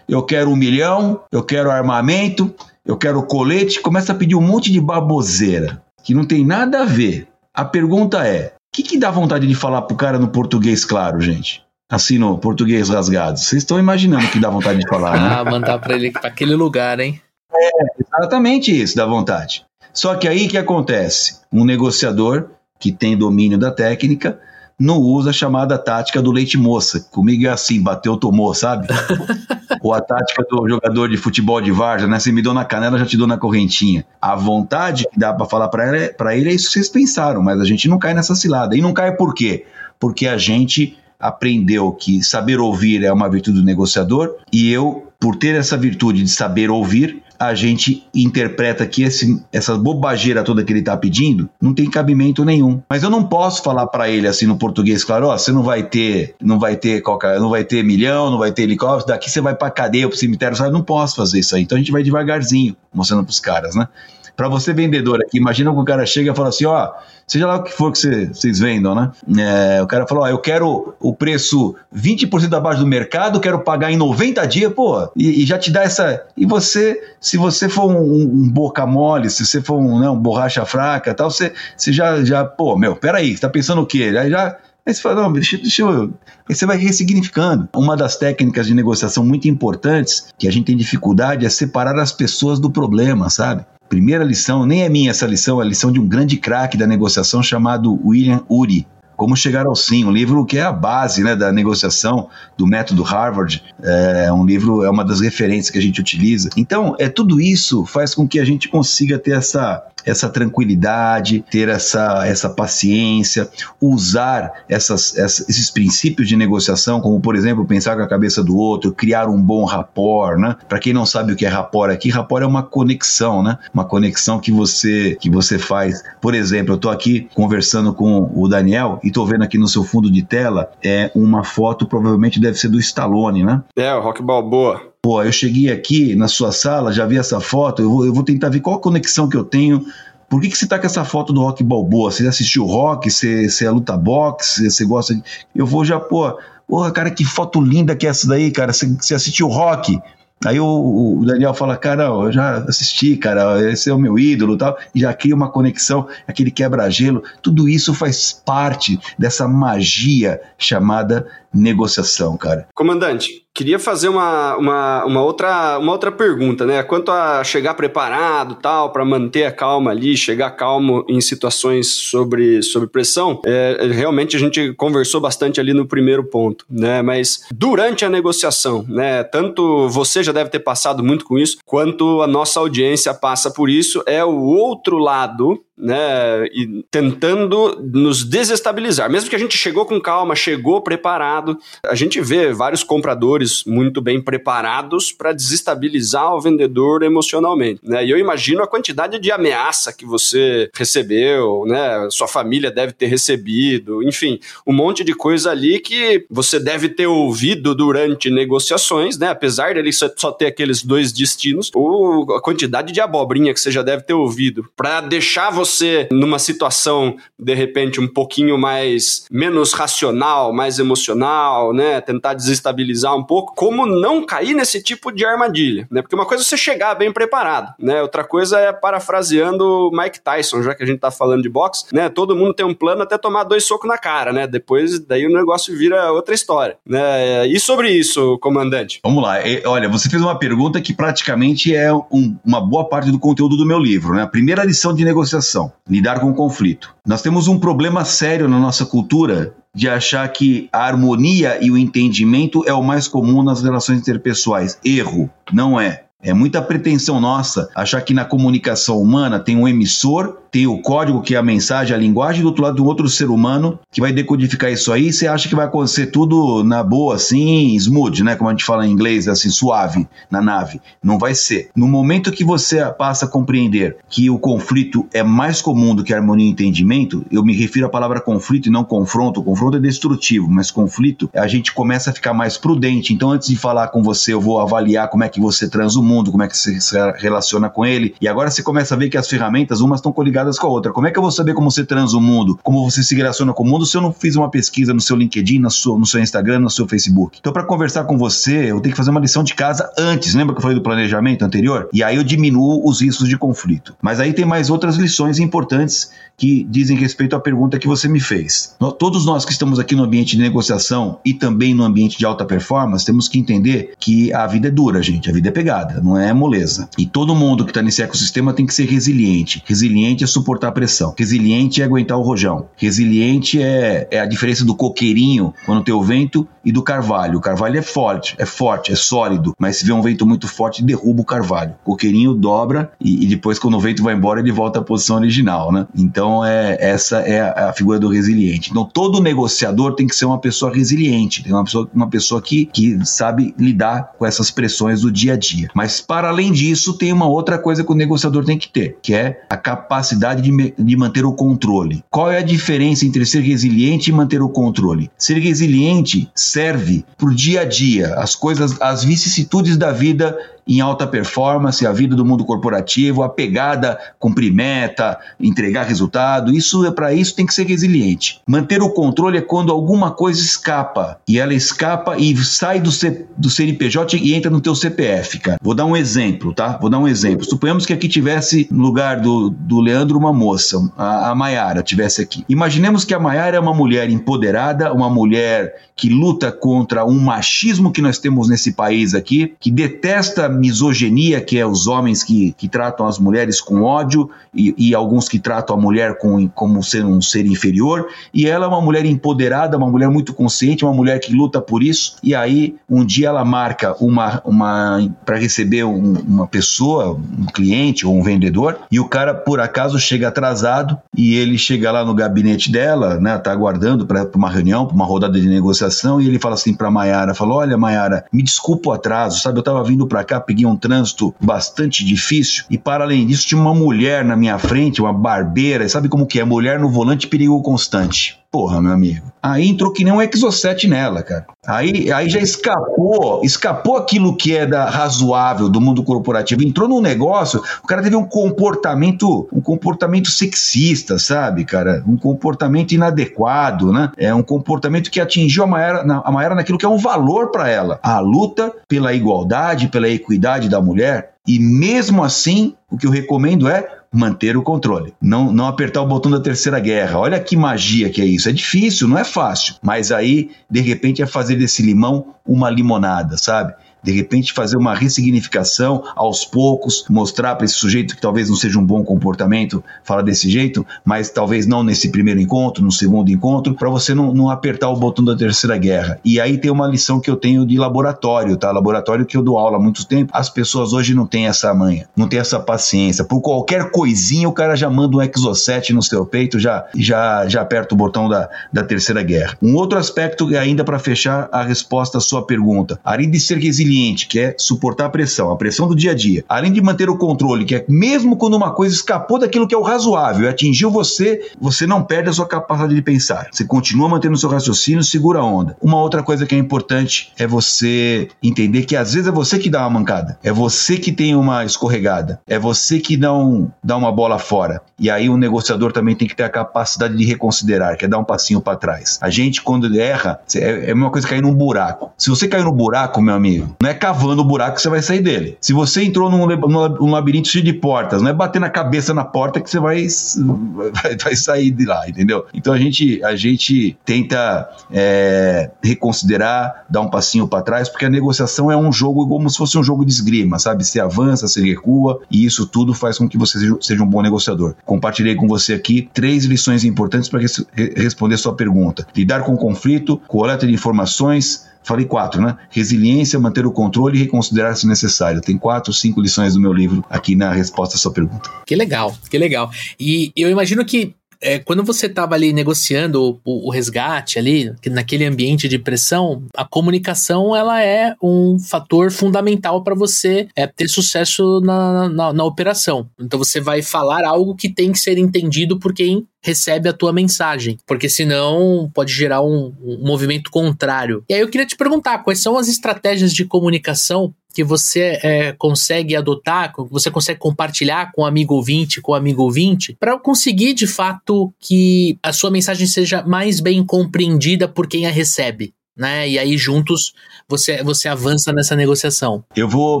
eu quero um milhão, eu quero armamento, eu quero colete, começa a pedir um monte de baboseira, que não tem nada a ver. A pergunta é: o que, que dá vontade de falar pro cara no português claro, gente? Assim no português rasgado. Vocês estão imaginando o que dá vontade de falar, né? ah, mandar para ele para aquele lugar, hein? É, exatamente isso, dá vontade. Só que aí que acontece? Um negociador que tem domínio da técnica não usa a chamada tática do leite moça. Comigo é assim, bateu, tomou, sabe? Ou a tática do jogador de futebol de várzea, né? Você me deu na canela, já te dou na correntinha. A vontade que dá para falar para ele, pra ele é isso que vocês pensaram, mas a gente não cai nessa cilada. E não cai por quê? Porque a gente aprendeu que saber ouvir é uma virtude do negociador e eu, por ter essa virtude de saber ouvir, a gente interpreta que esse, essa bobageira toda que ele está pedindo não tem cabimento nenhum. Mas eu não posso falar para ele assim no português, claro, ó, você não vai ter, não vai ter qualquer, não vai ter milhão, não vai ter helicóptero, daqui você vai para cadeia, para cemitério, sabe? Não posso fazer isso aí. Então a gente vai devagarzinho, mostrando para os caras, né? Para você vendedor aqui, imagina que o cara chega e fala assim, ó, seja lá o que for que vocês vendam, né? É, o cara falou, ó, eu quero o preço 20% abaixo do mercado, quero pagar em 90 dias, pô, e, e já te dá essa... E você, se você for um, um boca mole, se você for um, né, um borracha fraca tal, você, você já, já, pô, meu, peraí, você tá pensando o quê? Aí já... Aí você fala, não, deixa, deixa eu. Aí você vai ressignificando. Uma das técnicas de negociação muito importantes que a gente tem dificuldade é separar as pessoas do problema, sabe? Primeira lição, nem é minha essa lição, é a lição de um grande craque da negociação chamado William Ury. Como Chegar ao Sim, um livro que é a base né, da negociação do método Harvard. É um livro, é uma das referências que a gente utiliza. Então, é tudo isso faz com que a gente consiga ter essa essa tranquilidade, ter essa, essa paciência, usar essas, esses princípios de negociação, como por exemplo pensar com a cabeça do outro, criar um bom rapport, né? Para quem não sabe o que é rapport aqui, rapport é uma conexão, né? Uma conexão que você que você faz. Por exemplo, eu estou aqui conversando com o Daniel e e tô vendo aqui no seu fundo de tela, é uma foto, provavelmente deve ser do Stallone, né? É, o Rock Balboa. Pô, eu cheguei aqui na sua sala, já vi essa foto, eu vou, eu vou tentar ver qual a conexão que eu tenho por que, que você tá com essa foto do Rock Balboa? Você assistiu rock? Você, você é luta boxe? Você gosta de. Eu vou já, pô. Porra, cara, que foto linda que é essa daí, cara. Você, você assistiu rock? Aí o, o, Daniel fala, cara, eu já assisti, cara, esse é o meu ídolo tal, e já cria uma conexão, aquele quebra-gelo. Tudo isso faz parte dessa magia chamada negociação, cara. Comandante, queria fazer uma, uma, uma, outra, uma outra pergunta, né? Quanto a chegar preparado, tal, para manter a calma ali, chegar calmo em situações sobre, sobre pressão, é, realmente a gente conversou bastante ali no primeiro ponto, né? Mas durante a negociação, né? Tanto você já deve ter passado muito com isso, quanto a nossa audiência passa por isso, é o outro lado né, e tentando nos desestabilizar. Mesmo que a gente chegou com calma, chegou preparado, a gente vê vários compradores muito bem preparados para desestabilizar o vendedor emocionalmente, né? E eu imagino a quantidade de ameaça que você recebeu, né? Sua família deve ter recebido, enfim, um monte de coisa ali que você deve ter ouvido durante negociações, né? Apesar dele só ter aqueles dois destinos, ou a quantidade de abobrinha que você já deve ter ouvido para deixar você numa situação de repente um pouquinho mais menos racional, mais emocional, né, tentar desestabilizar um pouco, como não cair nesse tipo de armadilha, né? Porque uma coisa é você chegar bem preparado, né? Outra coisa é parafraseando Mike Tyson, já que a gente tá falando de boxe, né? Todo mundo tem um plano até tomar dois socos na cara, né? Depois daí o negócio vira outra história, né? E sobre isso, comandante? Vamos lá. Olha, você fez uma pergunta que praticamente é um, uma boa parte do conteúdo do meu livro, né? A primeira lição de negociação lidar com conflito. Nós temos um problema sério na nossa cultura de achar que a harmonia e o entendimento é o mais comum nas relações interpessoais. Erro, não é. É muita pretensão nossa achar que na comunicação humana tem um emissor tem o código, que é a mensagem, a linguagem, do outro lado, um outro ser humano que vai decodificar isso aí. Você acha que vai acontecer tudo na boa, assim, smooth, né? Como a gente fala em inglês, assim, suave na nave. Não vai ser. No momento que você passa a compreender que o conflito é mais comum do que harmonia e entendimento, eu me refiro à palavra conflito e não confronto. O confronto é destrutivo, mas conflito, a gente começa a ficar mais prudente. Então, antes de falar com você, eu vou avaliar como é que você transa o mundo, como é que se relaciona com ele. E agora você começa a ver que as ferramentas, umas estão coligadas ligadas com a outra. Como é que eu vou saber como você transa o mundo, como você se relaciona com o mundo, se eu não fiz uma pesquisa no seu LinkedIn, no seu, no seu Instagram, no seu Facebook? Então, para conversar com você, eu tenho que fazer uma lição de casa antes. Lembra que eu falei do planejamento anterior? E aí eu diminuo os riscos de conflito. Mas aí tem mais outras lições importantes que dizem respeito à pergunta que você me fez. Todos nós que estamos aqui no ambiente de negociação e também no ambiente de alta performance, temos que entender que a vida é dura, gente. A vida é pegada, não é moleza. E todo mundo que está nesse ecossistema tem que ser resiliente. Resiliente é suportar a pressão. Resiliente é aguentar o rojão. Resiliente é, é a diferença do coqueirinho quando tem o vento e do carvalho. O carvalho é forte, é forte, é sólido, mas se vê um vento muito forte, derruba o carvalho. O coqueirinho dobra e, e depois, quando o vento vai embora, ele volta à posição original, né? Então, é, essa é a, a, figura do resiliente. Então, todo negociador tem que ser uma pessoa resiliente, tem uma pessoa, uma pessoa que, que sabe lidar com essas pressões do dia a dia. Mas, para além disso, tem uma outra coisa que o negociador tem que ter, que é a capacidade de, de manter o controle. Qual é a diferença entre ser resiliente e manter o controle? Ser resiliente serve para o dia a dia, as coisas, as vicissitudes da vida em alta performance, a vida do mundo corporativo, a pegada, cumprir meta, entregar resultado. Isso é para isso tem que ser resiliente. Manter o controle é quando alguma coisa escapa e ela escapa e sai do, C, do CNPJ e entra no teu CPF, cara. Vou dar um exemplo, tá? Vou dar um exemplo. Suponhamos que aqui tivesse no lugar do, do Leandro uma moça, a, a Maiara tivesse aqui. Imaginemos que a Maiara é uma mulher empoderada, uma mulher que luta contra um machismo que nós temos nesse país aqui, que detesta misoginia, que é os homens que, que tratam as mulheres com ódio e, e alguns que tratam a mulher com, como ser um ser inferior. E ela é uma mulher empoderada, uma mulher muito consciente, uma mulher que luta por isso. E aí, um dia ela marca uma, uma para receber um, uma pessoa, um cliente ou um vendedor, e o cara, por acaso, chega atrasado e ele chega lá no gabinete dela, né, tá aguardando para uma reunião, para uma rodada de negociação, e ele fala assim para Maiara, fala: "Olha, Maiara, me desculpa o atraso, sabe? Eu tava vindo para cá peguei um trânsito bastante difícil e para além disso tinha uma mulher na minha frente, uma barbeira, sabe como que é? Mulher no volante perigo constante. Porra, meu amigo. Aí entrou que nem um Exocet nela, cara. Aí, aí já escapou, escapou aquilo que é da razoável do mundo corporativo. Entrou num negócio, o cara teve um comportamento, um comportamento sexista, sabe, cara? Um comportamento inadequado, né? É um comportamento que atingiu a Maera, a Maera naquilo que é um valor para ela. A luta pela igualdade, pela equidade da mulher. E mesmo assim, o que eu recomendo é manter o controle. Não, não apertar o botão da terceira guerra. Olha que magia que é isso. É difícil, não é fácil. Mas aí, de repente, é fazer desse limão uma limonada, sabe? De repente fazer uma ressignificação aos poucos, mostrar para esse sujeito que talvez não seja um bom comportamento falar desse jeito, mas talvez não nesse primeiro encontro, no segundo encontro, para você não, não, apertar o botão da terceira guerra. E aí tem uma lição que eu tenho de laboratório, tá? Laboratório que eu dou aula há muito tempo. As pessoas hoje não têm essa manha, não têm essa paciência. Por qualquer coisinha o cara já manda um exocet no seu peito, já já já aperta o botão da, da terceira guerra. Um outro aspecto ainda para fechar a resposta à sua pergunta. Além de ser resiliente resiliente, que é suportar a pressão, a pressão do dia a dia, além de manter o controle, que é mesmo quando uma coisa escapou daquilo que é o razoável e atingiu você, você não perde a sua capacidade de pensar. Você continua mantendo o seu raciocínio, segura a onda. Uma outra coisa que é importante é você entender que às vezes é você que dá uma mancada, é você que tem uma escorregada, é você que não dá uma bola fora. E aí o negociador também tem que ter a capacidade de reconsiderar, que é dar um passinho para trás. A gente, quando erra, é, é uma coisa cair num buraco. Se você cair no buraco, meu amigo, não é cavando o buraco que você vai sair dele. Se você entrou num, num labirinto cheio de portas, não é bater na cabeça na porta que você vai, vai, vai sair de lá, entendeu? Então a gente, a gente tenta é, reconsiderar, dar um passinho para trás, porque a negociação é um jogo como se fosse um jogo de esgrima, sabe? Você avança, você recua, e isso tudo faz com que você seja, um bom negociador. Compartilhei com você aqui três lições importantes para res, responder sua pergunta: lidar com conflito, coleta de informações, Falei quatro, né? Resiliência, manter o controle e reconsiderar se necessário. Tem quatro, cinco lições do meu livro aqui na resposta à sua pergunta. Que legal, que legal. E eu imagino que é, quando você estava ali negociando o, o, resgate ali, naquele ambiente de pressão, a comunicação ela é um fator fundamental para você é, ter sucesso na, na, na, operação. Então você vai falar algo que tem que ser entendido por quem recebe a tua mensagem, porque senão pode gerar um, um movimento contrário. E aí eu queria te perguntar, quais são as estratégias de comunicação que você é, consegue adotar, que você consegue compartilhar com o amigo ouvinte, com o amigo ouvinte, para conseguir de fato que a sua mensagem seja mais bem compreendida por quem a recebe? Né? E aí juntos você, você avança nessa negociação. Eu vou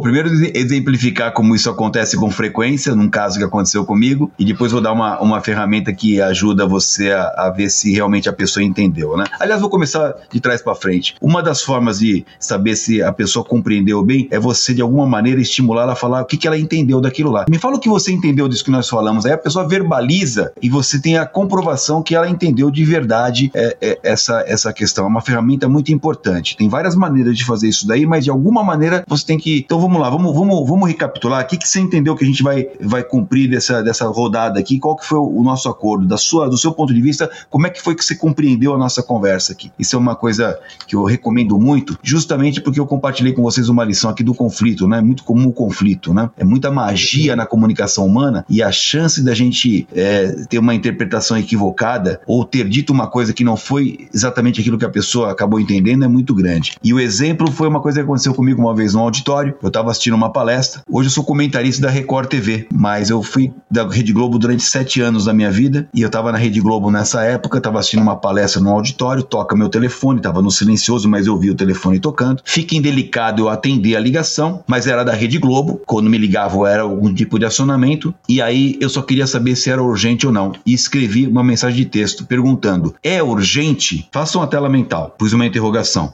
primeiro exemplificar como isso acontece com frequência, num caso que aconteceu comigo, e depois vou dar uma, uma ferramenta que ajuda você a, a ver se realmente a pessoa entendeu, né? Aliás, vou começar de trás para frente. Uma das formas de saber se a pessoa compreendeu bem é você, de alguma maneira, estimular a falar o que, que ela entendeu daquilo lá. Me fala o que você entendeu disso que nós falamos. Aí a pessoa verbaliza e você tem a comprovação que ela entendeu de verdade é, é, essa, essa questão. É uma ferramenta muito importante. Tem várias maneiras de fazer isso daí, mas de alguma maneira você tem que. Então vamos lá, vamos, vamos, vamos recapitular. O que, que você entendeu que a gente vai, vai cumprir dessa, dessa rodada aqui? Qual que foi o nosso acordo? Da sua, do seu ponto de vista, como é que foi que você compreendeu a nossa conversa aqui? Isso é uma coisa que eu recomendo muito, justamente porque eu compartilhei com vocês uma lição aqui do conflito, né? É muito comum o conflito, né? É muita magia na comunicação humana e a chance da gente é, ter uma interpretação equivocada ou ter dito uma coisa que não foi exatamente aquilo que a pessoa acabou entendendo é muito grande. E o exemplo foi uma coisa que aconteceu comigo uma vez no auditório. Eu estava assistindo uma palestra. Hoje eu sou comentarista da Record TV, mas eu fui da Rede Globo durante sete anos da minha vida e eu estava na Rede Globo nessa época. Estava assistindo uma palestra no auditório. Toca meu telefone, estava no silencioso, mas eu vi o telefone tocando. Fica indelicado eu atender a ligação, mas era da Rede Globo. Quando me ligavam era algum tipo de acionamento e aí eu só queria saber se era urgente ou não. E escrevi uma mensagem de texto perguntando: é urgente? Faça uma tela mental. Pus uma.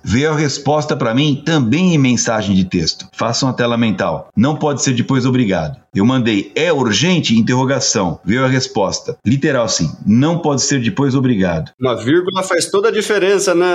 Veio a resposta para para mim também em mensagem de texto. Façam a tela mental. Não pode ser depois obrigado. Eu mandei é urgente? Interrogação. Veio a resposta. Literal sim. Não pode ser depois obrigado. Uma vírgula faz toda a diferença, né,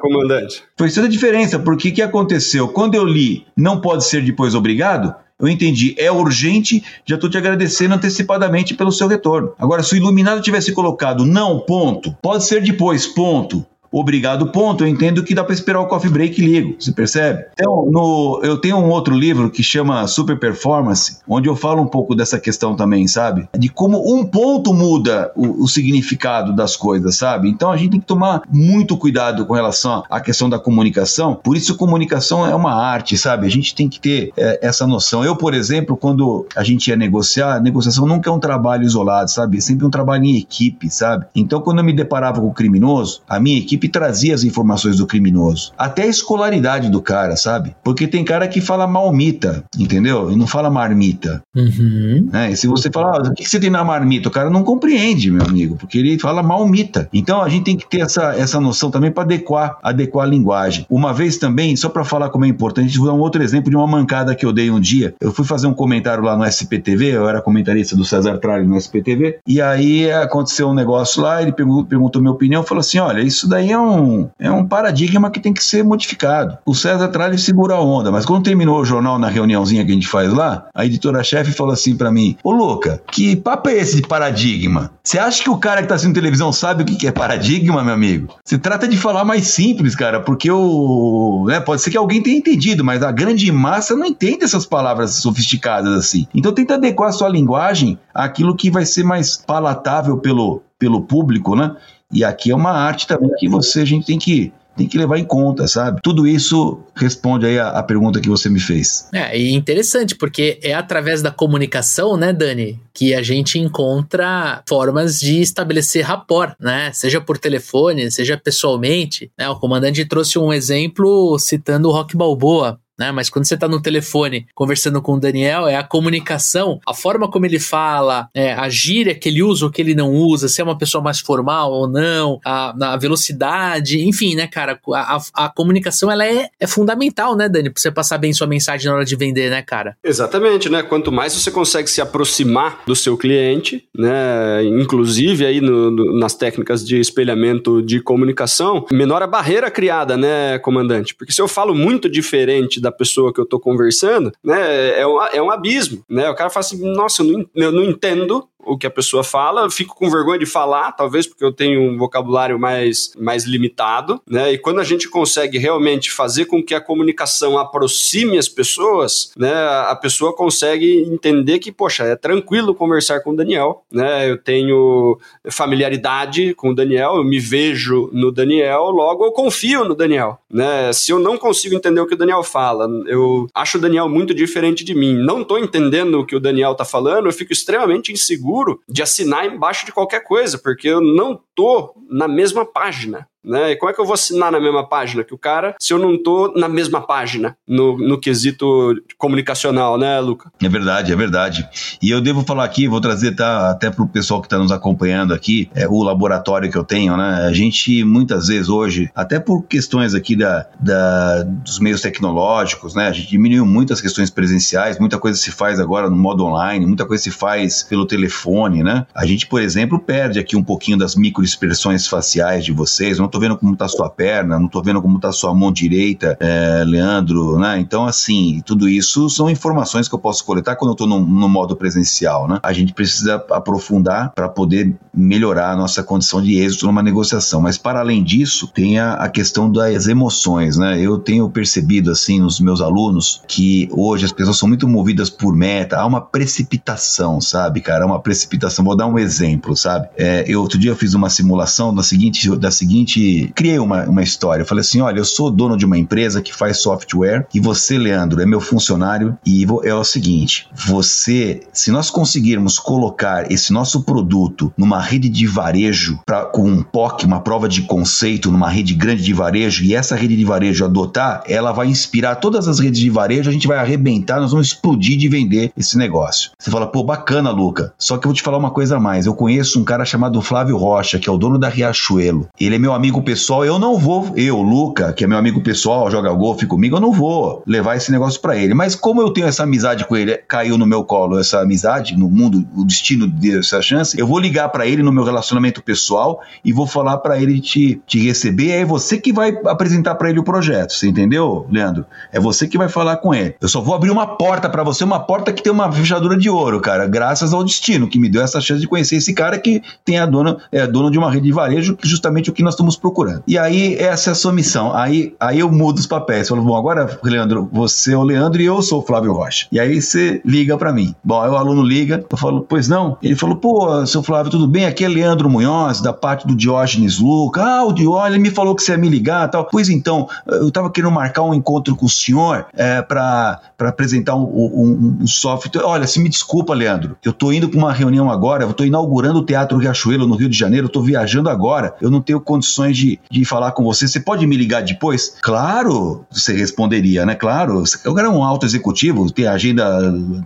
comandante? Faz toda a diferença, porque o que aconteceu? Quando eu li não pode ser depois obrigado, eu entendi, é urgente, já estou te agradecendo antecipadamente pelo seu retorno. Agora, se o iluminado tivesse colocado não, ponto, pode ser depois, ponto, obrigado, ponto. Eu entendo que dá para esperar o coffee break e ligo. Você percebe? Então, no, eu tenho um outro livro que chama Super Performance, onde eu falo um pouco dessa questão também, sabe? De como um ponto muda o, o significado das coisas, sabe? Então a gente tem que tomar muito cuidado com relação à questão da comunicação. Por isso, comunicação é uma arte, sabe? A gente tem que ter é, essa noção. Eu, por exemplo, quando a gente ia negociar, negociação nunca é um trabalho isolado, sabe? É sempre um trabalho em equipe, sabe? Então, quando eu me deparava com o criminoso, a minha equipe trazia as informações do criminoso. Até a escolaridade do cara, sabe? Porque tem cara que fala malmita, entendeu? E não fala marmita. Uhum. Né? E se você falar, ah, o que você tem na marmita? O cara não compreende, meu amigo, porque ele fala malmita. Então, a gente tem que ter essa, essa noção também para adequar, adequar a linguagem. Uma vez também, só para falar como é importante, vou dar um outro exemplo de uma mancada que eu dei um dia. Eu fui fazer um comentário lá no SPTV, eu era comentarista do César Tralli no SPTV, e aí aconteceu um negócio lá, ele perguntou minha opinião, falou assim, olha, isso daí é um, é um paradigma que tem que ser modificado. O César Tralli segura a onda, mas quando terminou o jornal na reuniãozinha que a gente faz lá, a editora-chefe falou assim para mim, ô Luca, que papo é esse de paradigma? Você acha que o cara que tá assistindo televisão sabe o que é paradigma, meu amigo? Se trata de falar mais simples, cara, porque o. Né, pode ser que alguém tenha entendido, mas a grande massa não entende essas palavras sofisticadas assim. Então tenta adequar a sua linguagem àquilo que vai ser mais palatável pelo, pelo público, né? E aqui é uma arte também que você, a gente tem que tem que levar em conta, sabe? Tudo isso responde aí a, a, pergunta que você me fez. É, e interessante, porque é através da comunicação, né, Dani, que a gente encontra formas de estabelecer rapport, né? Seja por telefone, seja pessoalmente. Né? O comandante trouxe um exemplo citando o Rock Balboa, né? Mas quando você está no telefone conversando com o Daniel, é a comunicação, a forma como ele fala, é, a gíria que ele usa ou que ele não usa, se é uma pessoa mais formal ou não, a, a velocidade, enfim, né, cara? A, a, a, comunicação ela é, é fundamental, né, Dani, para você passar bem sua mensagem na hora de vender, né, cara? Exatamente, né? Quanto mais você consegue se aproximar do seu cliente, né, inclusive aí no, no, nas técnicas de espelhamento de comunicação, menor a barreira criada, né, comandante? Porque se eu falo muito diferente da da pessoa que eu tô conversando, né, é um, é um abismo, né? O cara fala assim, nossa, eu não, eu não entendo o que a pessoa fala, eu fico com vergonha de falar, talvez porque eu tenho um vocabulário mais, mais limitado, né? E quando a gente consegue realmente fazer com que a comunicação aproxime as pessoas, né? A pessoa consegue entender que, poxa, é tranquilo conversar com o Daniel, né? Eu tenho familiaridade com o Daniel, eu me vejo no Daniel, logo eu confio no Daniel, né? Se eu não consigo entender o que o Daniel fala, eu acho o Daniel muito diferente de mim, não tô entendendo o que o Daniel tá falando, eu fico extremamente inseguro seguro de assinar embaixo de qualquer coisa, porque eu não tô na mesma página. Né? E como é que eu vou assinar na mesma página? Que o cara, se eu não tô na mesma página, no, no quesito comunicacional, né, Luca? É verdade, é verdade. E eu devo falar aqui, vou trazer tá, até para o pessoal que está nos acompanhando aqui, é, o laboratório que eu tenho, né? A gente, muitas vezes hoje, até por questões aqui da, da, dos meios tecnológicos, né? A gente diminuiu muitas questões presenciais, muita coisa se faz agora no modo online, muita coisa se faz pelo telefone, né? A gente, por exemplo, perde aqui um pouquinho das microexpressões faciais de vocês, não tô vendo como tá sua perna, não tô vendo como tá sua mão direita, é, Leandro, né? Então, assim, tudo isso são informações que eu posso coletar quando eu tô no, no modo presencial, né? A gente precisa aprofundar para poder melhorar a nossa condição de êxito numa negociação. Mas, para além disso, tem a, a questão das emoções, né? Eu tenho percebido, assim, nos meus alunos, que hoje as pessoas são muito movidas por meta, há uma precipitação, sabe, cara? Uma precipitação. Vou dar um exemplo, sabe? É, eu, outro dia eu fiz uma simulação da seguinte, da seguinte criei uma, uma história. Eu falei assim: olha, eu sou dono de uma empresa que faz software e você, Leandro, é meu funcionário. E é o seguinte: você, se nós conseguirmos colocar esse nosso produto numa rede de varejo pra, com um POC, uma prova de conceito, numa rede grande de varejo, e essa rede de varejo adotar, ela vai inspirar todas as redes de varejo, a gente vai arrebentar, nós vamos explodir de vender esse negócio. Você fala, pô, bacana, Luca. Só que eu vou te falar uma coisa a mais. Eu conheço um cara chamado Flávio Rocha, que é o dono da Riachuelo. Ele é meu amigo amigo pessoal, eu não vou, eu, Luca, que é meu amigo pessoal, joga golfe comigo, eu não vou levar esse negócio para ele. Mas como eu tenho essa amizade com ele, caiu no meu colo essa amizade, no mundo, o destino deu essa chance, eu vou ligar para ele no meu relacionamento pessoal e vou falar para ele te, te receber. É você que vai apresentar para ele o projeto, você entendeu, Leandro? É você que vai falar com ele. Eu só vou abrir uma porta para você, uma porta que tem uma fechadura de ouro, cara, graças ao destino que me deu essa chance de conhecer esse cara que tem a dona, é dono de uma rede de varejo, que justamente o que nós estamos procurando. E aí, essa é a sua missão. Aí, aí eu mudo os papéis. Falo, bom, agora, Leandro, você é o Leandro e eu sou o Flávio Rocha. E aí você liga para mim. Bom, aí o aluno liga, eu falo, pois não? Ele falou, pô, seu Flávio, tudo bem? Aqui é Leandro Munhoz, da parte do Diógenes Luca. Ah, o Diógenes, ele me falou que você ia me ligar tal. Pois então, eu tava querendo marcar um encontro com o senhor é, para apresentar um, um, um, software. Olha, se me desculpa, Leandro, eu tô indo para uma reunião agora, eu tô inaugurando o Teatro Riachuelo no Rio de Janeiro, eu tô viajando agora, eu não tenho condições de, de falar com você. Você pode me ligar depois? Claro, você responderia, né? Claro, eu era um alto executivo, tem agenda